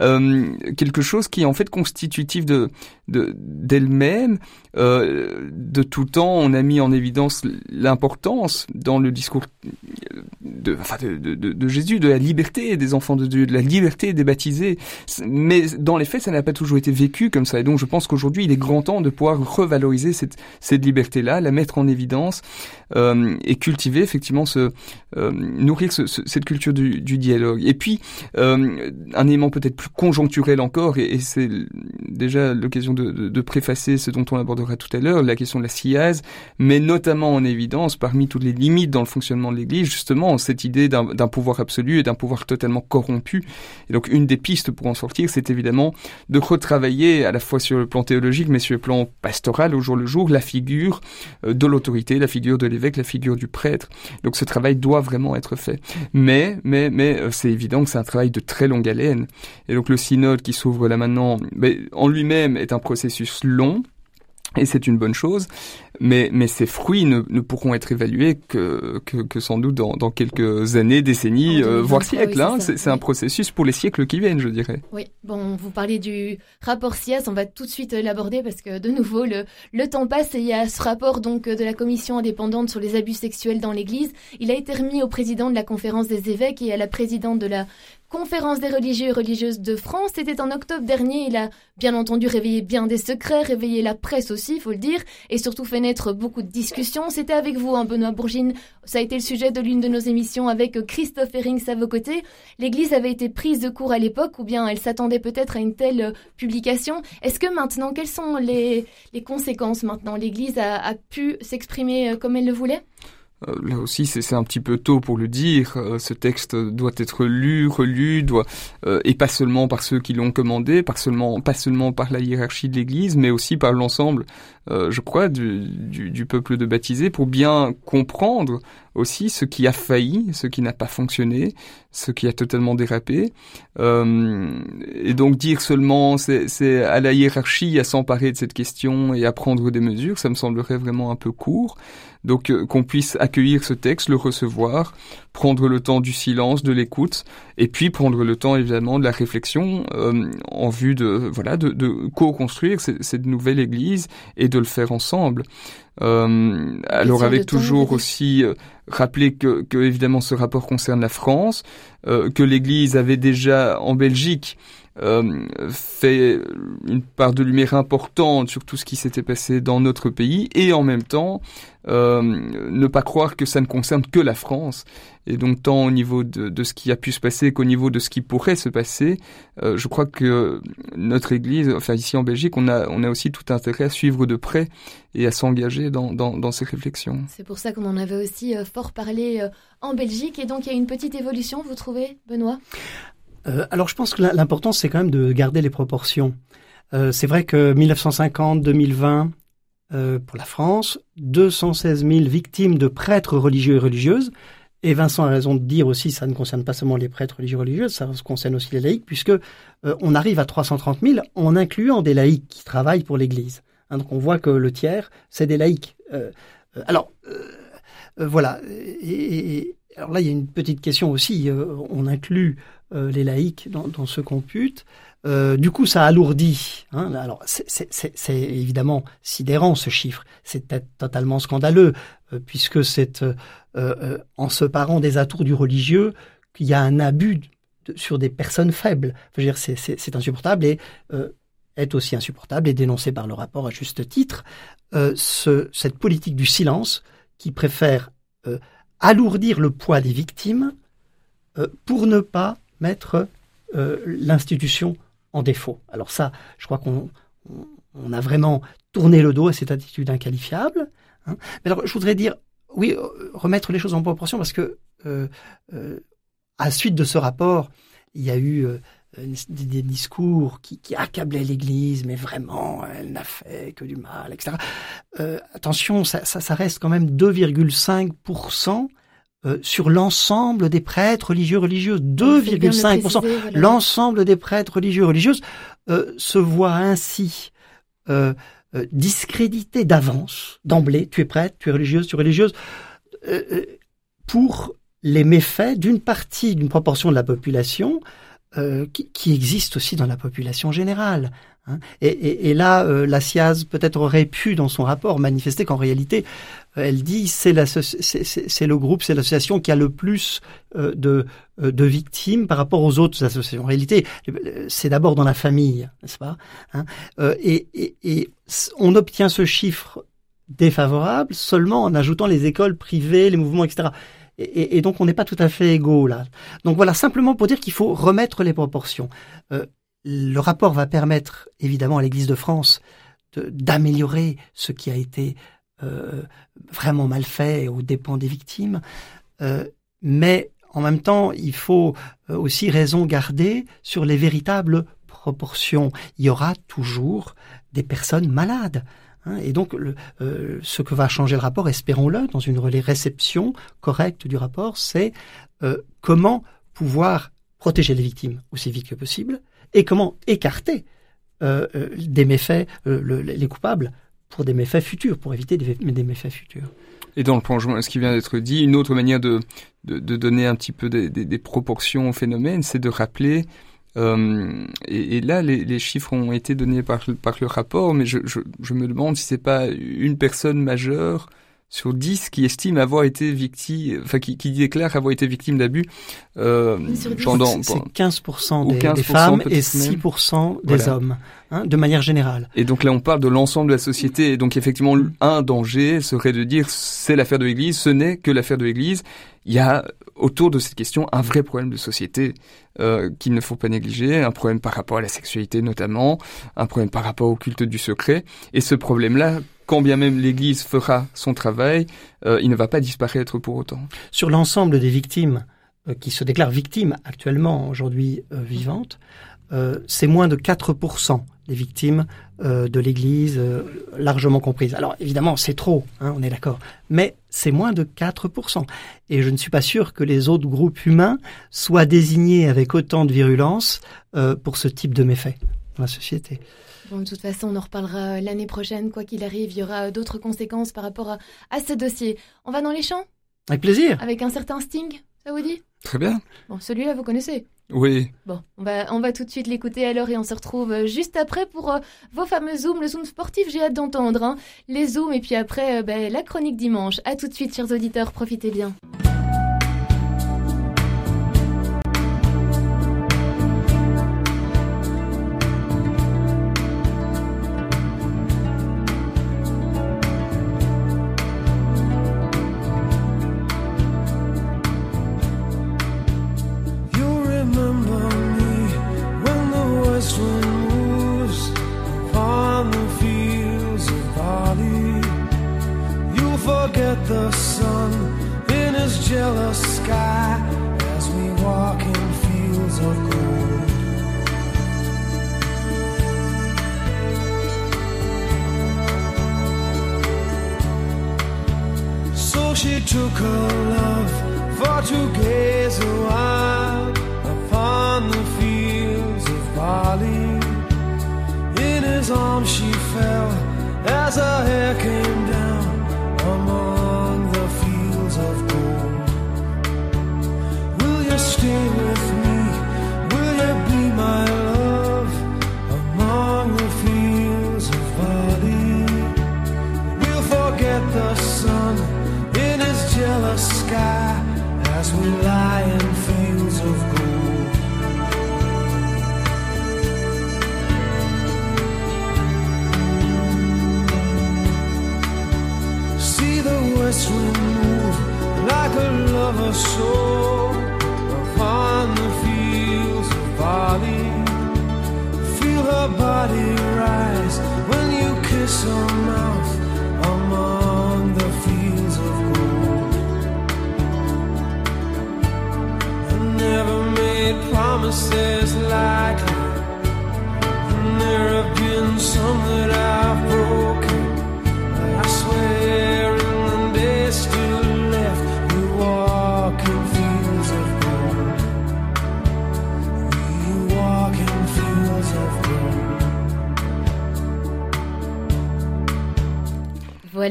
euh, quelque chose qui est en fait constitutif de d'elle-même. Euh, de tout temps, on a mis en évidence l'importance dans le discours de, enfin de, de, de, Jésus, de la liberté des enfants de Dieu, de la liberté des baptisés. Mais dans les faits, ça n'a pas toujours été vécu comme ça. Et donc, je pense qu'aujourd'hui, il est grand temps de pouvoir revaloriser cette, cette liberté-là, la mettre en évidence euh, et cultiver effectivement ce euh, nourrir ce, cette culture du, du, dialogue. Et puis, euh, un élément peut-être plus conjoncturel encore, et c'est déjà l'occasion de, préfacer ce dont on abordera tout à l'heure, la question de la SIAZ, mais notamment en évidence, parmi toutes les limites dans le fonctionnement de l'Église, justement, cette idée d'un pouvoir absolu et d'un pouvoir totalement corrompu. Et donc, une des pistes pour en sortir, c'est évidemment de retravailler à la fois sur le plan théologique, mais sur le plan pastoral, au jour le jour, la figure euh, de l'autorité, la figure de l'évêque, la figure du prêtre. Donc, ce travail doit vraiment être fait. Mais, mais, mais, euh, c'est évident que c'est un travail de très longue haleine. Et donc, le synode qui s'ouvre là maintenant, en lui-même est un processus long, et c'est une bonne chose, mais, mais ces fruits ne, ne pourront être évalués que, que, que sans doute dans, dans, quelques années, décennies, euh, voire siècles. Oui, hein. C'est oui. un processus pour les siècles qui viennent, je dirais. Oui, bon, vous parlez du rapport SIAS, on va tout de suite l'aborder parce que de nouveau, le, le temps passe et il y a ce rapport donc de la commission indépendante sur les abus sexuels dans l'Église. Il a été remis au président de la conférence des évêques et à la présidente de la conférence des religieux et religieuses de France. C'était en octobre dernier. Il a bien entendu réveillé bien des secrets, réveillé la presse aussi, il faut le dire, et surtout fait naître beaucoup de discussions. C'était avec vous, hein, Benoît Bourgine. Ça a été le sujet de l'une de nos émissions avec Christophe Herrings à vos côtés. L'Église avait été prise de court à l'époque, ou bien elle s'attendait peut-être à une telle publication. Est-ce que maintenant, quelles sont les, conséquences maintenant? L'Église a, pu s'exprimer comme elle le voulait? euh, là aussi, c'est un petit peu tôt pour le dire. Euh, ce texte doit être lu, relu, doit euh, et pas seulement par ceux qui l'ont commandé, seulement pas seulement par la hiérarchie de l'Église, mais aussi par l'ensemble, je crois, du, du, du, peuple de baptisés, pour bien comprendre aussi ce qui a failli, ce qui n'a pas fonctionné, ce qui a totalement dérapé. Euh, et donc dire seulement c'est à la hiérarchie à s'emparer de cette question et à prendre des mesures, ça me semblerait vraiment un peu court. Donc euh, qu'on puisse accueillir ce texte, le recevoir, prendre le temps du silence, de l'écoute, et puis prendre le temps évidemment de la réflexion euh, en vue de voilà de, de co-construire cette nouvelle Église et de le faire ensemble. Euh, alors avec toujours aussi euh, rappeler que, que, évidemment ce rapport concerne la France, euh, que l'Église avait déjà en Belgique euh, fait une part de lumière importante sur tout ce qui s'était passé dans notre pays et en même temps euh, ne pas croire que ça ne concerne que la France. Et donc tant au niveau de, de ce qui a pu se passer qu'au niveau de ce qui pourrait se passer euh, je crois que notre église enfin ici en Belgique on a on a aussi tout intérêt à suivre de près et à s'engager dans, dans, ces réflexions. C'est pour ça qu'on en avait aussi fort parlé en Belgique. Et donc il y a une petite évolution vous trouvez Benoît? Euh, alors je pense que l'important c'est quand même de garder les proportions. Euh, c'est vrai que 1950-2020 euh, pour la France, 216 000 victimes de prêtres religieux et religieuses. Et Vincent a raison de dire aussi, ça ne concerne pas seulement les prêtres religieux et religieuses, ça concerne aussi les laïcs, puisque on arrive à 330 000 en incluant des laïcs qui travaillent pour l'Église. Hein, donc on voit que le tiers, c'est des laïcs. Alors voilà. Et, et, alors là, il y a une petite question aussi. on inclut euh, les laïcs dans, ce compute. Euh, du coup, ça alourdit. Hein. Alors, c'est évidemment sidérant ce chiffre. C'est totalement scandaleux euh, puisque c'est en se parant des atours du religieux qu'il y a un abus sur des personnes faibles. C'est insupportable et est aussi insupportable et dénoncé par le rapport à juste titre. Ce, cette politique du silence qui préfère alourdir le poids des victimes pour ne pas mettre euh, l'institution en défaut. Alors ça, je crois qu'on on a vraiment tourné le dos à cette attitude inqualifiable. Hein. Mais alors, je voudrais dire, oui, euh, remettre les choses en proportion parce que euh, euh, à suite de ce rapport, il y a eu des, discours qui, accablaient l'Église, mais vraiment, elle n'a fait que du mal, etc. Attention, ça, reste quand même 2,5% euh, sur l'ensemble des prêtres religieux religieuses. 2,5%. L'ensemble des prêtres religieux religieuses euh, se voit ainsi euh, euh, discrédité d'avance, d'emblée. Tu es prêtre, tu es religieuse, tu es religieuse, pour les méfaits d'une partie, d'une proportion de la population euh, qui, qui, existe aussi dans la population générale. Hein. Et, et, et, là, euh, la SIAZ peut-être aurait pu, dans son rapport, manifester qu'en réalité, euh, elle dit c'est le groupe, c'est l'association qui a le plus euh, de, euh, de victimes par rapport aux autres associations. En réalité, c'est d'abord dans la famille, n'est-ce pas hein et, et, on obtient ce chiffre défavorable seulement en ajoutant les écoles privées, les mouvements, etc. Et, et, donc on n'est pas tout à fait égaux là. Donc voilà, simplement pour dire qu'il faut remettre les proportions. Euh, le rapport va permettre évidemment à l'Église de France d'améliorer ce qui a été euh, vraiment mal fait aux dépens des victimes, euh, mais en même temps, il faut euh, aussi raison garder sur les véritables proportions. Il y aura toujours des personnes malades. Hein, et donc, ce que va changer le rapport, espérons-le, dans une réception correcte du rapport, c'est comment pouvoir protéger les victimes aussi vite que possible et comment écarter euh, euh des méfaits, euh, le, les coupables, pour des méfaits futurs, pour éviter des, méfaits futurs. Et dans le prolongement ce qui vient d'être dit, une autre manière de, de, donner un petit peu des, proportions au phénomène, c'est de rappeler et, là, les, les, chiffres ont été donnés par, par le rapport, mais je, je, je me demande si c'est pas une personne majeure sur 10 qui estime avoir été victime, enfin qui, qui déclare avoir été victime d'abus euh, pendant... C'est 15%, des, 15 des femmes et 6% des voilà. hommes, hein, de manière générale. Et donc là, on parle de l'ensemble de la société. Et donc effectivement, un danger serait de dire c'est l'affaire de l'Église, ce n'est que l'affaire de l'Église. Il y a autour de cette question un vrai problème de société euh, qu'il ne faut pas négliger, un problème par rapport à la sexualité notamment, un problème par rapport au culte du secret. Et ce problème-là, quand bien même l'Église fera son travail, euh, il ne va pas disparaître pour autant. Sur l'ensemble des victimes euh, qui se déclarent victimes actuellement aujourd'hui euh, vivantes, c'est moins de 4% des victimes de l'Église largement comprises. Alors évidemment, c'est trop, hein, on est d'accord, mais c'est moins de 4%. Et je ne suis pas sûr que les autres groupes humains soient désignés avec autant de virulence pour ce type de méfaits dans la société. Bon, de toute façon, on en reparlera l'année prochaine. Quoi qu'il arrive, il y aura d'autres conséquences par rapport à, à, ce dossier. On va dans les champs? Avec plaisir. Avec un certain Sting, ça vous dit? Très bien. Bon, celui-là, vous connaissez? Oui. Bon, on va, on va tout de suite l'écouter alors et on se retrouve juste après pour euh, vos fameux Zooms, le Zoom sportif, j'ai hâte d'entendre. Hein. Les Zooms et puis après, euh, ben, la chronique dimanche. À tout de suite, chers auditeurs, profitez bien.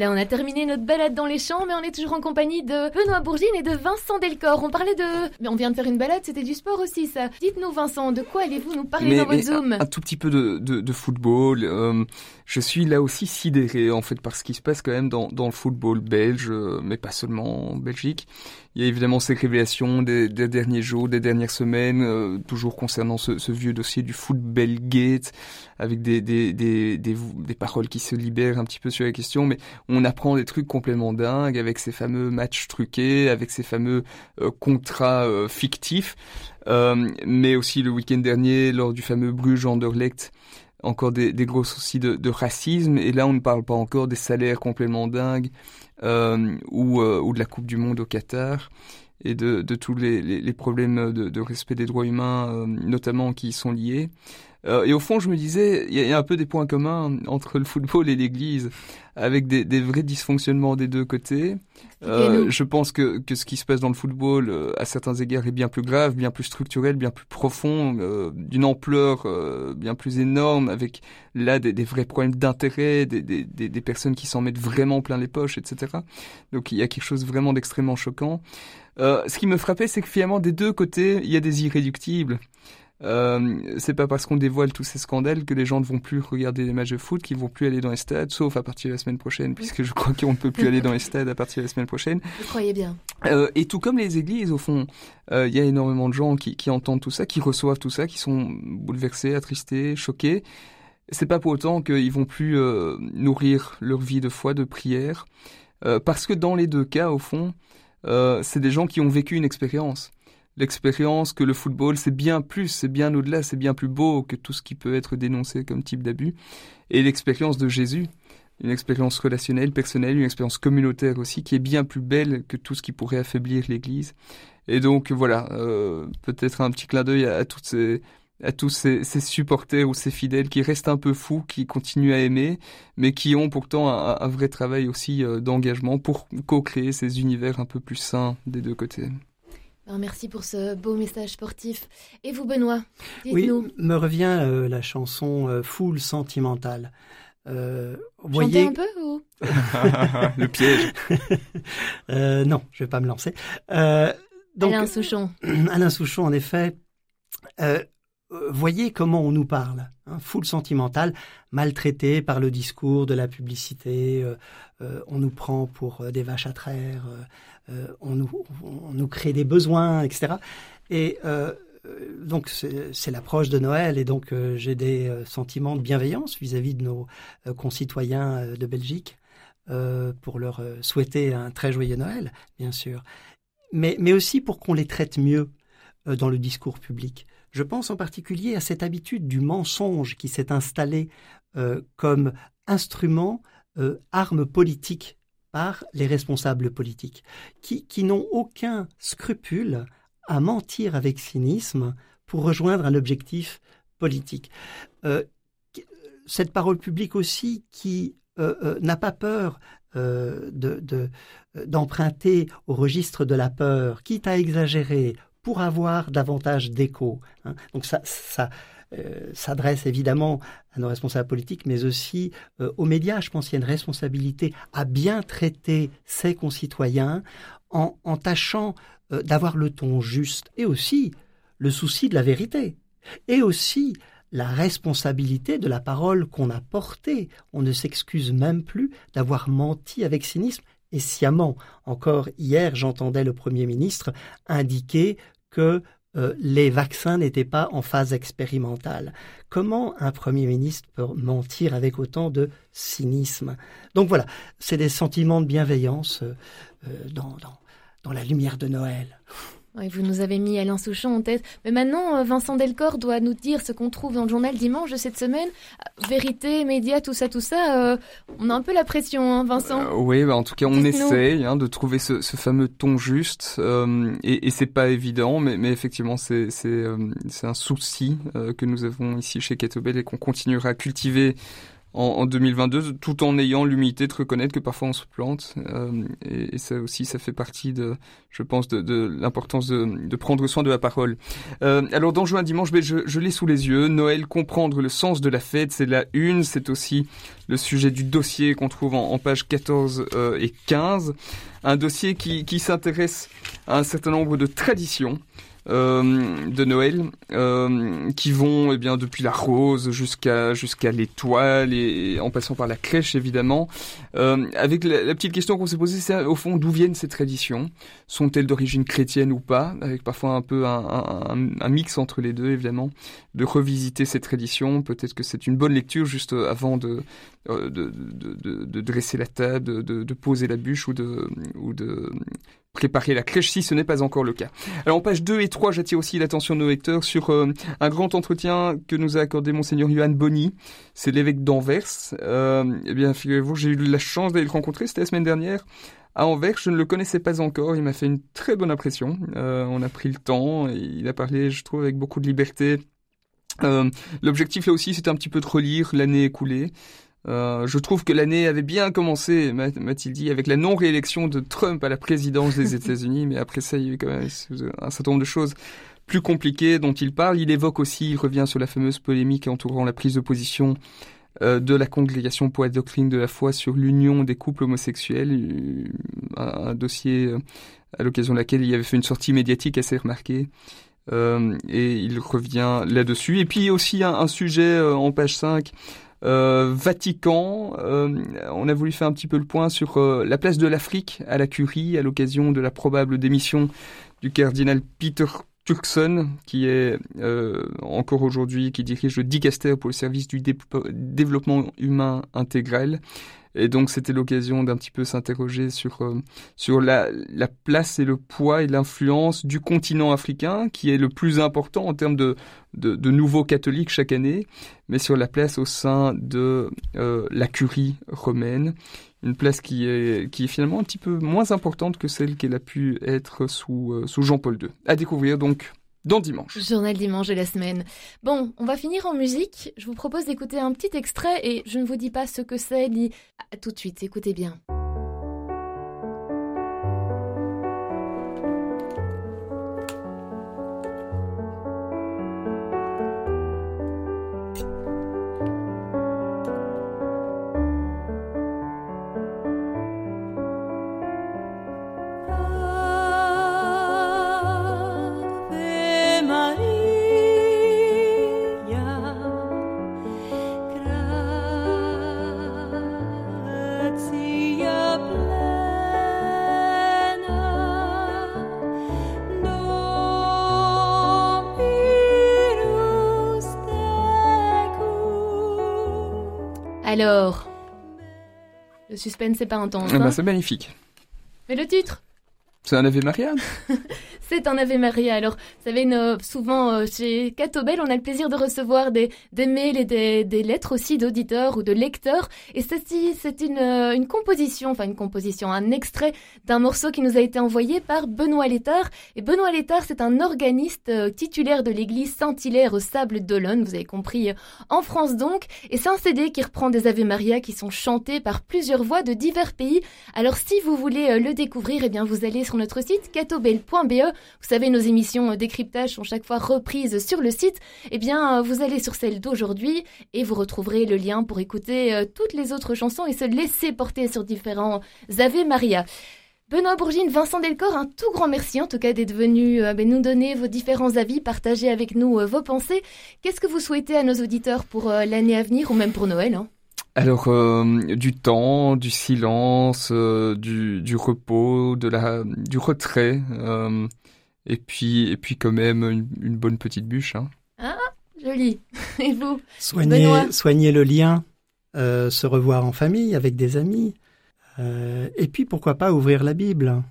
Voilà, on a terminé notre balade dans les champs, mais on est toujours en compagnie de Benoît Bourgine et de Vincent Delcor. On parlait de... Mais on vient de faire une balade, c'était du sport aussi, ça. Dites-nous, Vincent, de quoi allez-vous nous parler Mais- dans votre Zoom un, un tout petit peu de, de, de football. euh, je suis là aussi sidéré en fait par ce qui se passe quand même dans, dans le football belge, euh, mais pas seulement en Belgique. Il y a évidemment ces révélations des, des derniers jours, des dernières semaines, euh, toujours concernant ce, ce vieux dossier du football gate, avec des, des, des, des, paroles qui se libèrent un petit peu sur la question, mais on apprend des trucs complètement dingues avec ces fameux matchs truqués, avec ces fameux euh, contrats euh, fictifs. Euh, mais aussi le week-end dernier, lors du fameux Bruges-Anderlecht, encore des, gros soucis de, de racisme. Et là, on ne parle pas encore des salaires complètement dingues ou, euh, ou de la Coupe du Monde au Qatar et de, tous les problèmes de, de respect des droits humains, euh, notamment qui y sont liés. Euh, et au fond, je me disais, il y, a- un peu des points communs entre le football et l'Église, avec des, des vrais dysfonctionnements des deux côtés. Euh, je pense que, que ce qui se passe dans le football, euh, à certains égards, est bien plus grave, bien plus structurel, bien plus profond, euh, d'une ampleur bien plus énorme, avec là des, des vrais problèmes d'intérêt, des, des, des, personnes qui s'en mettent vraiment plein les poches, etc. Donc il y a quelque chose vraiment d'extrêmement choquant. Ce qui me frappait, c'est que finalement, des deux côtés, il y a des irréductibles. Euh, c'est pas parce qu'on dévoile tous ces scandales que les gens ne vont plus regarder les matchs de foot, qu'ils vont plus aller dans les stades, sauf à partir de la semaine prochaine, puisque je crois qu'on ne peut plus aller dans les stades à partir de la semaine prochaine. Vous croyez bien. Euh, et tout comme les églises, au fond, euh, il y a énormément de gens qui, qui entendent tout ça, qui reçoivent tout ça, qui sont bouleversés, attristés, choqués. C'est pas pour autant qu'ils vont plus euh, nourrir leur vie de foi, de prière, euh, parce que dans les deux cas, au fond, euh, c'est des gens qui ont vécu une expérience. L'expérience que le football, c'est bien plus, c'est bien au-delà, c'est bien plus beau que tout ce qui peut être dénoncé comme type d'abus. Et l'expérience de Jésus, une expérience relationnelle, personnelle, une expérience communautaire aussi, qui est bien plus belle que tout ce qui pourrait affaiblir l'Église. Et donc voilà, euh, peut-être un petit clin d'œil à, toutes ces à tous ces, supporters ou ces fidèles qui restent un peu fous, qui continuent à aimer, mais qui ont pourtant un, un vrai travail aussi euh, d'engagement pour co-créer ces univers un peu plus sains des deux côtés. Alors, merci pour ce beau message sportif. Et vous, Benoît, Oui, dites-nous. me revient euh, la chanson euh, Foule sentimentale. Euh, voyez, un peu ou? Le piège. Euh, non, je vais pas me lancer. Euh, donc, Alain Souchon Alain Souchon, en effet, euh, voyez comment on nous parle. Hein, foule sentimentale, maltraité par le discours de la publicité. euh, euh, on nous prend pour euh, des vaches à traire. euh, euh, on, nous, on nous crée des besoins, etc. Et euh, euh, donc c'est l'approche de Noël et donc euh, j'ai des euh, sentiments de bienveillance vis-à-vis de nos euh, concitoyens euh, de Belgique euh, pour leur euh, souhaiter un très joyeux Noël, bien sûr, mais, mais aussi pour qu'on les traite mieux euh, dans le discours public. Je pense en particulier à cette habitude du mensonge qui s'est installée euh, comme instrument, euh, arme politique par les responsables politiques, qui, n'ont aucun scrupule à mentir avec cynisme pour rejoindre un objectif politique. Euh, cette parole publique aussi qui euh, euh, n'a pas peur euh, de, de, d'emprunter au registre de la peur, quitte à exagérer pour avoir davantage d'écho. hein. Donc ça, euh, s'adresse évidemment à nos responsables politiques, mais aussi euh, aux médias. Je pense qu'il y a une responsabilité à bien traiter ses concitoyens en, en tâchant euh, d'avoir le ton juste et aussi le souci de la vérité et aussi la responsabilité de la parole qu'on a portée. On ne s'excuse même plus d'avoir menti avec cynisme et sciemment. Encore hier, j'entendais le Premier ministre indiquer que euh, les vaccins n'étaient pas en phase expérimentale. Comment un Premier ministre peut mentir avec autant de cynisme? Donc voilà, c'est des sentiments de bienveillance euh, euh, dans, la lumière de Noël. Oui, vous nous avez mis Alain Souchon en tête. Mais maintenant, euh, Vincent Delcor doit nous dire ce qu'on trouve dans le journal dimanche de cette semaine. Euh, Vérité, médias, tout ça, tout ça. euh, on a un peu la pression, hein, Vincent. Euh, oui, bah, en tout cas, on essaye hein, de trouver ce, ce fameux ton juste, euh, et, et c'est pas évident, mais, mais effectivement, c'est euh, un souci euh, que nous avons ici chez Kettlebell et qu'on continuera à cultiver en, 2022, tout en ayant l'humilité de reconnaître que parfois on se plante. Euh, et, ça aussi, ça fait partie de, je pense, de, l'importance de, prendre soin de la parole. Euh, alors dans Juin Dimanche, ben, je, je l'ai sous les yeux. Noël, comprendre le sens de la fête, c'est la une. C'est aussi le sujet du dossier qu'on trouve en, en pages 14 euh, et 15. Un dossier qui, qui s'intéresse à un certain nombre de traditions. Euh, de Noël euh, qui vont eh bien depuis la rose jusqu'à jusqu'à l'étoile et, en passant par la crèche évidemment. Euh, avec la, petite question qu'on s'est posée, c'est au fond d'où viennent ces traditions? Sont-elles d'origine chrétienne ou pas? Avec parfois un peu un, un, mix entre les deux évidemment. De revisiter ces traditions, peut-être que c'est une bonne lecture juste avant de de, de, de, de, dresser la table, de, de, poser la bûche ou de, ou de préparer la crèche si ce n'est pas encore le cas. Alors en page 2 et 3, j'attire aussi l'attention de nos lecteurs sur euh, un grand entretien que nous a accordé monseigneur Johan Bonny, c'est l'évêque d'Anvers. Euh, eh bien, figurez-vous, j'ai eu la chance d'aller le rencontrer, c'était la semaine dernière. À Anvers, je ne le connaissais pas encore, il m'a fait une très bonne impression. Euh, on a pris le temps, il a parlé, je trouve, avec beaucoup de liberté. L'objectif là aussi, c'était un petit peu de relire l'année écoulée, euh, je trouve que l'année avait bien commencé, m'a-t-il dit, avec la non-réélection de Trump à la présidence des États-Unis, mais après ça, il y a eu quand même un certain nombre de choses plus compliquées dont il parle. Il évoque aussi, il revient sur la fameuse polémique entourant la prise de position euh, de la congrégation pour la doctrine de la foi sur l'union des couples homosexuels, un, dossier euh, à l'occasion de laquelle il avait fait une sortie médiatique assez remarquée. Euh, et il revient là-dessus. Et puis aussi un, un sujet en page 5 euh, Vatican, euh, on a voulu faire un petit peu le point sur euh, la place de l'Afrique à la curie à l'occasion de la probable démission du cardinal Peter Turkson, qui est encore aujourd'hui, qui dirige le dicaster pour le service du développement humain intégral. Et donc c'était l'occasion d'un petit peu s'interroger sur euh, sur la, la place et le poids et l'influence du continent africain, qui est le plus important en termes de, de, de nouveaux catholiques chaque année, mais sur la place au sein de euh, la curie romaine, une place qui est qui est finalement un petit peu moins importante que celle qu'elle a pu être sous euh, sous Jean-Paul II. À découvrir donc dans Dimanche. Journal Dimanche de la semaine. Bon, on va finir en musique. Je vous propose d'écouter un petit extrait et je ne vous dis pas ce que c'est ni... tout de suite, écoutez bien. Alors, le suspense c'est pas intense. Ah bah, hein c'est magnifique. Mais le titre? C'est un Ave Maria? C'est un Ave Maria. Alors, vous savez, souvent euh, chez Catobel, on a le plaisir de recevoir des, des mails et des, des lettres aussi d'auditeurs ou de lecteurs. Et ceci, c'est une, euh, une composition, enfin une composition, un extrait d'un morceau qui nous a été envoyé par Benoît Létard. Et Benoît Létard, c'est un organiste euh, titulaire de l'église Saint-Hilaire au Sable d'Olonne, vous avez compris, en France donc. Et c'est un CD qui reprend des Ave Maria qui sont chantés par plusieurs voix de divers pays. Alors, si vous voulez le découvrir, eh bien, vous allez sur notre site catobel.be vous savez, nos émissions euh, décryptage sont chaque fois reprises sur le site. Eh bien, euh, vous allez sur celle d'aujourd'hui et vous retrouverez le lien pour écouter euh, toutes les autres chansons et se laisser porter sur différents Ave Maria. Benoît Bourgine, Vincent Delcor, un tout grand merci en tout cas d'être venu ben, nous donner vos différents avis, partager avec nous vos pensées. Qu'est-ce que vous souhaitez à nos auditeurs pour l'année à venir ou même pour Noël hein? Alors du temps, du silence, du, du, repos, de la, du retrait. Et puis, et puis quand même une, bonne petite bûche. Hein. Ah, joli. Et vous Soigner, soigner le lien, euh, se revoir en famille avec des amis. Euh, et puis pourquoi pas ouvrir la Bible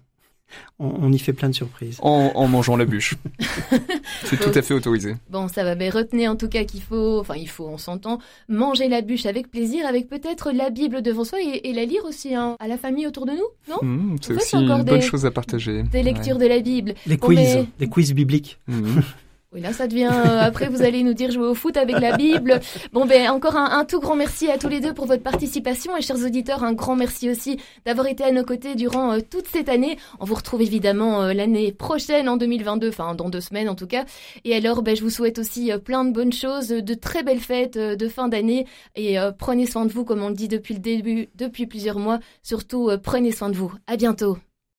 on, y fait plein de surprises. En, mangeant la bûche. c'est tout à fait autorisé. Bon, ça va, mais retenez en tout cas qu'il faut, enfin il faut, on s'entend, manger la bûche avec plaisir, avec peut-être la Bible devant soi et, la lire aussi hein, à la famille autour de nous, non mmh, C'est aussi une bonne chose à partager. Des lectures de la Bible. Les quiz, des quiz bibliques. Mmh. Oui, là, ça devient. Euh, après, vous allez nous dire jouer au foot avec la Bible. Bon, ben, encore un, tout grand merci à tous les deux pour votre participation. Et chers auditeurs, un grand merci aussi d'avoir été à nos côtés durant euh, toute cette année. On vous retrouve évidemment euh, l'année prochaine, en 2022, enfin, dans deux semaines en tout cas. Et alors, ben, je vous souhaite aussi plein de bonnes choses, de très belles fêtes de fin d'année. Et prenez soin de vous, comme on le dit depuis le début, depuis plusieurs mois. Surtout, prenez soin de vous. À bientôt.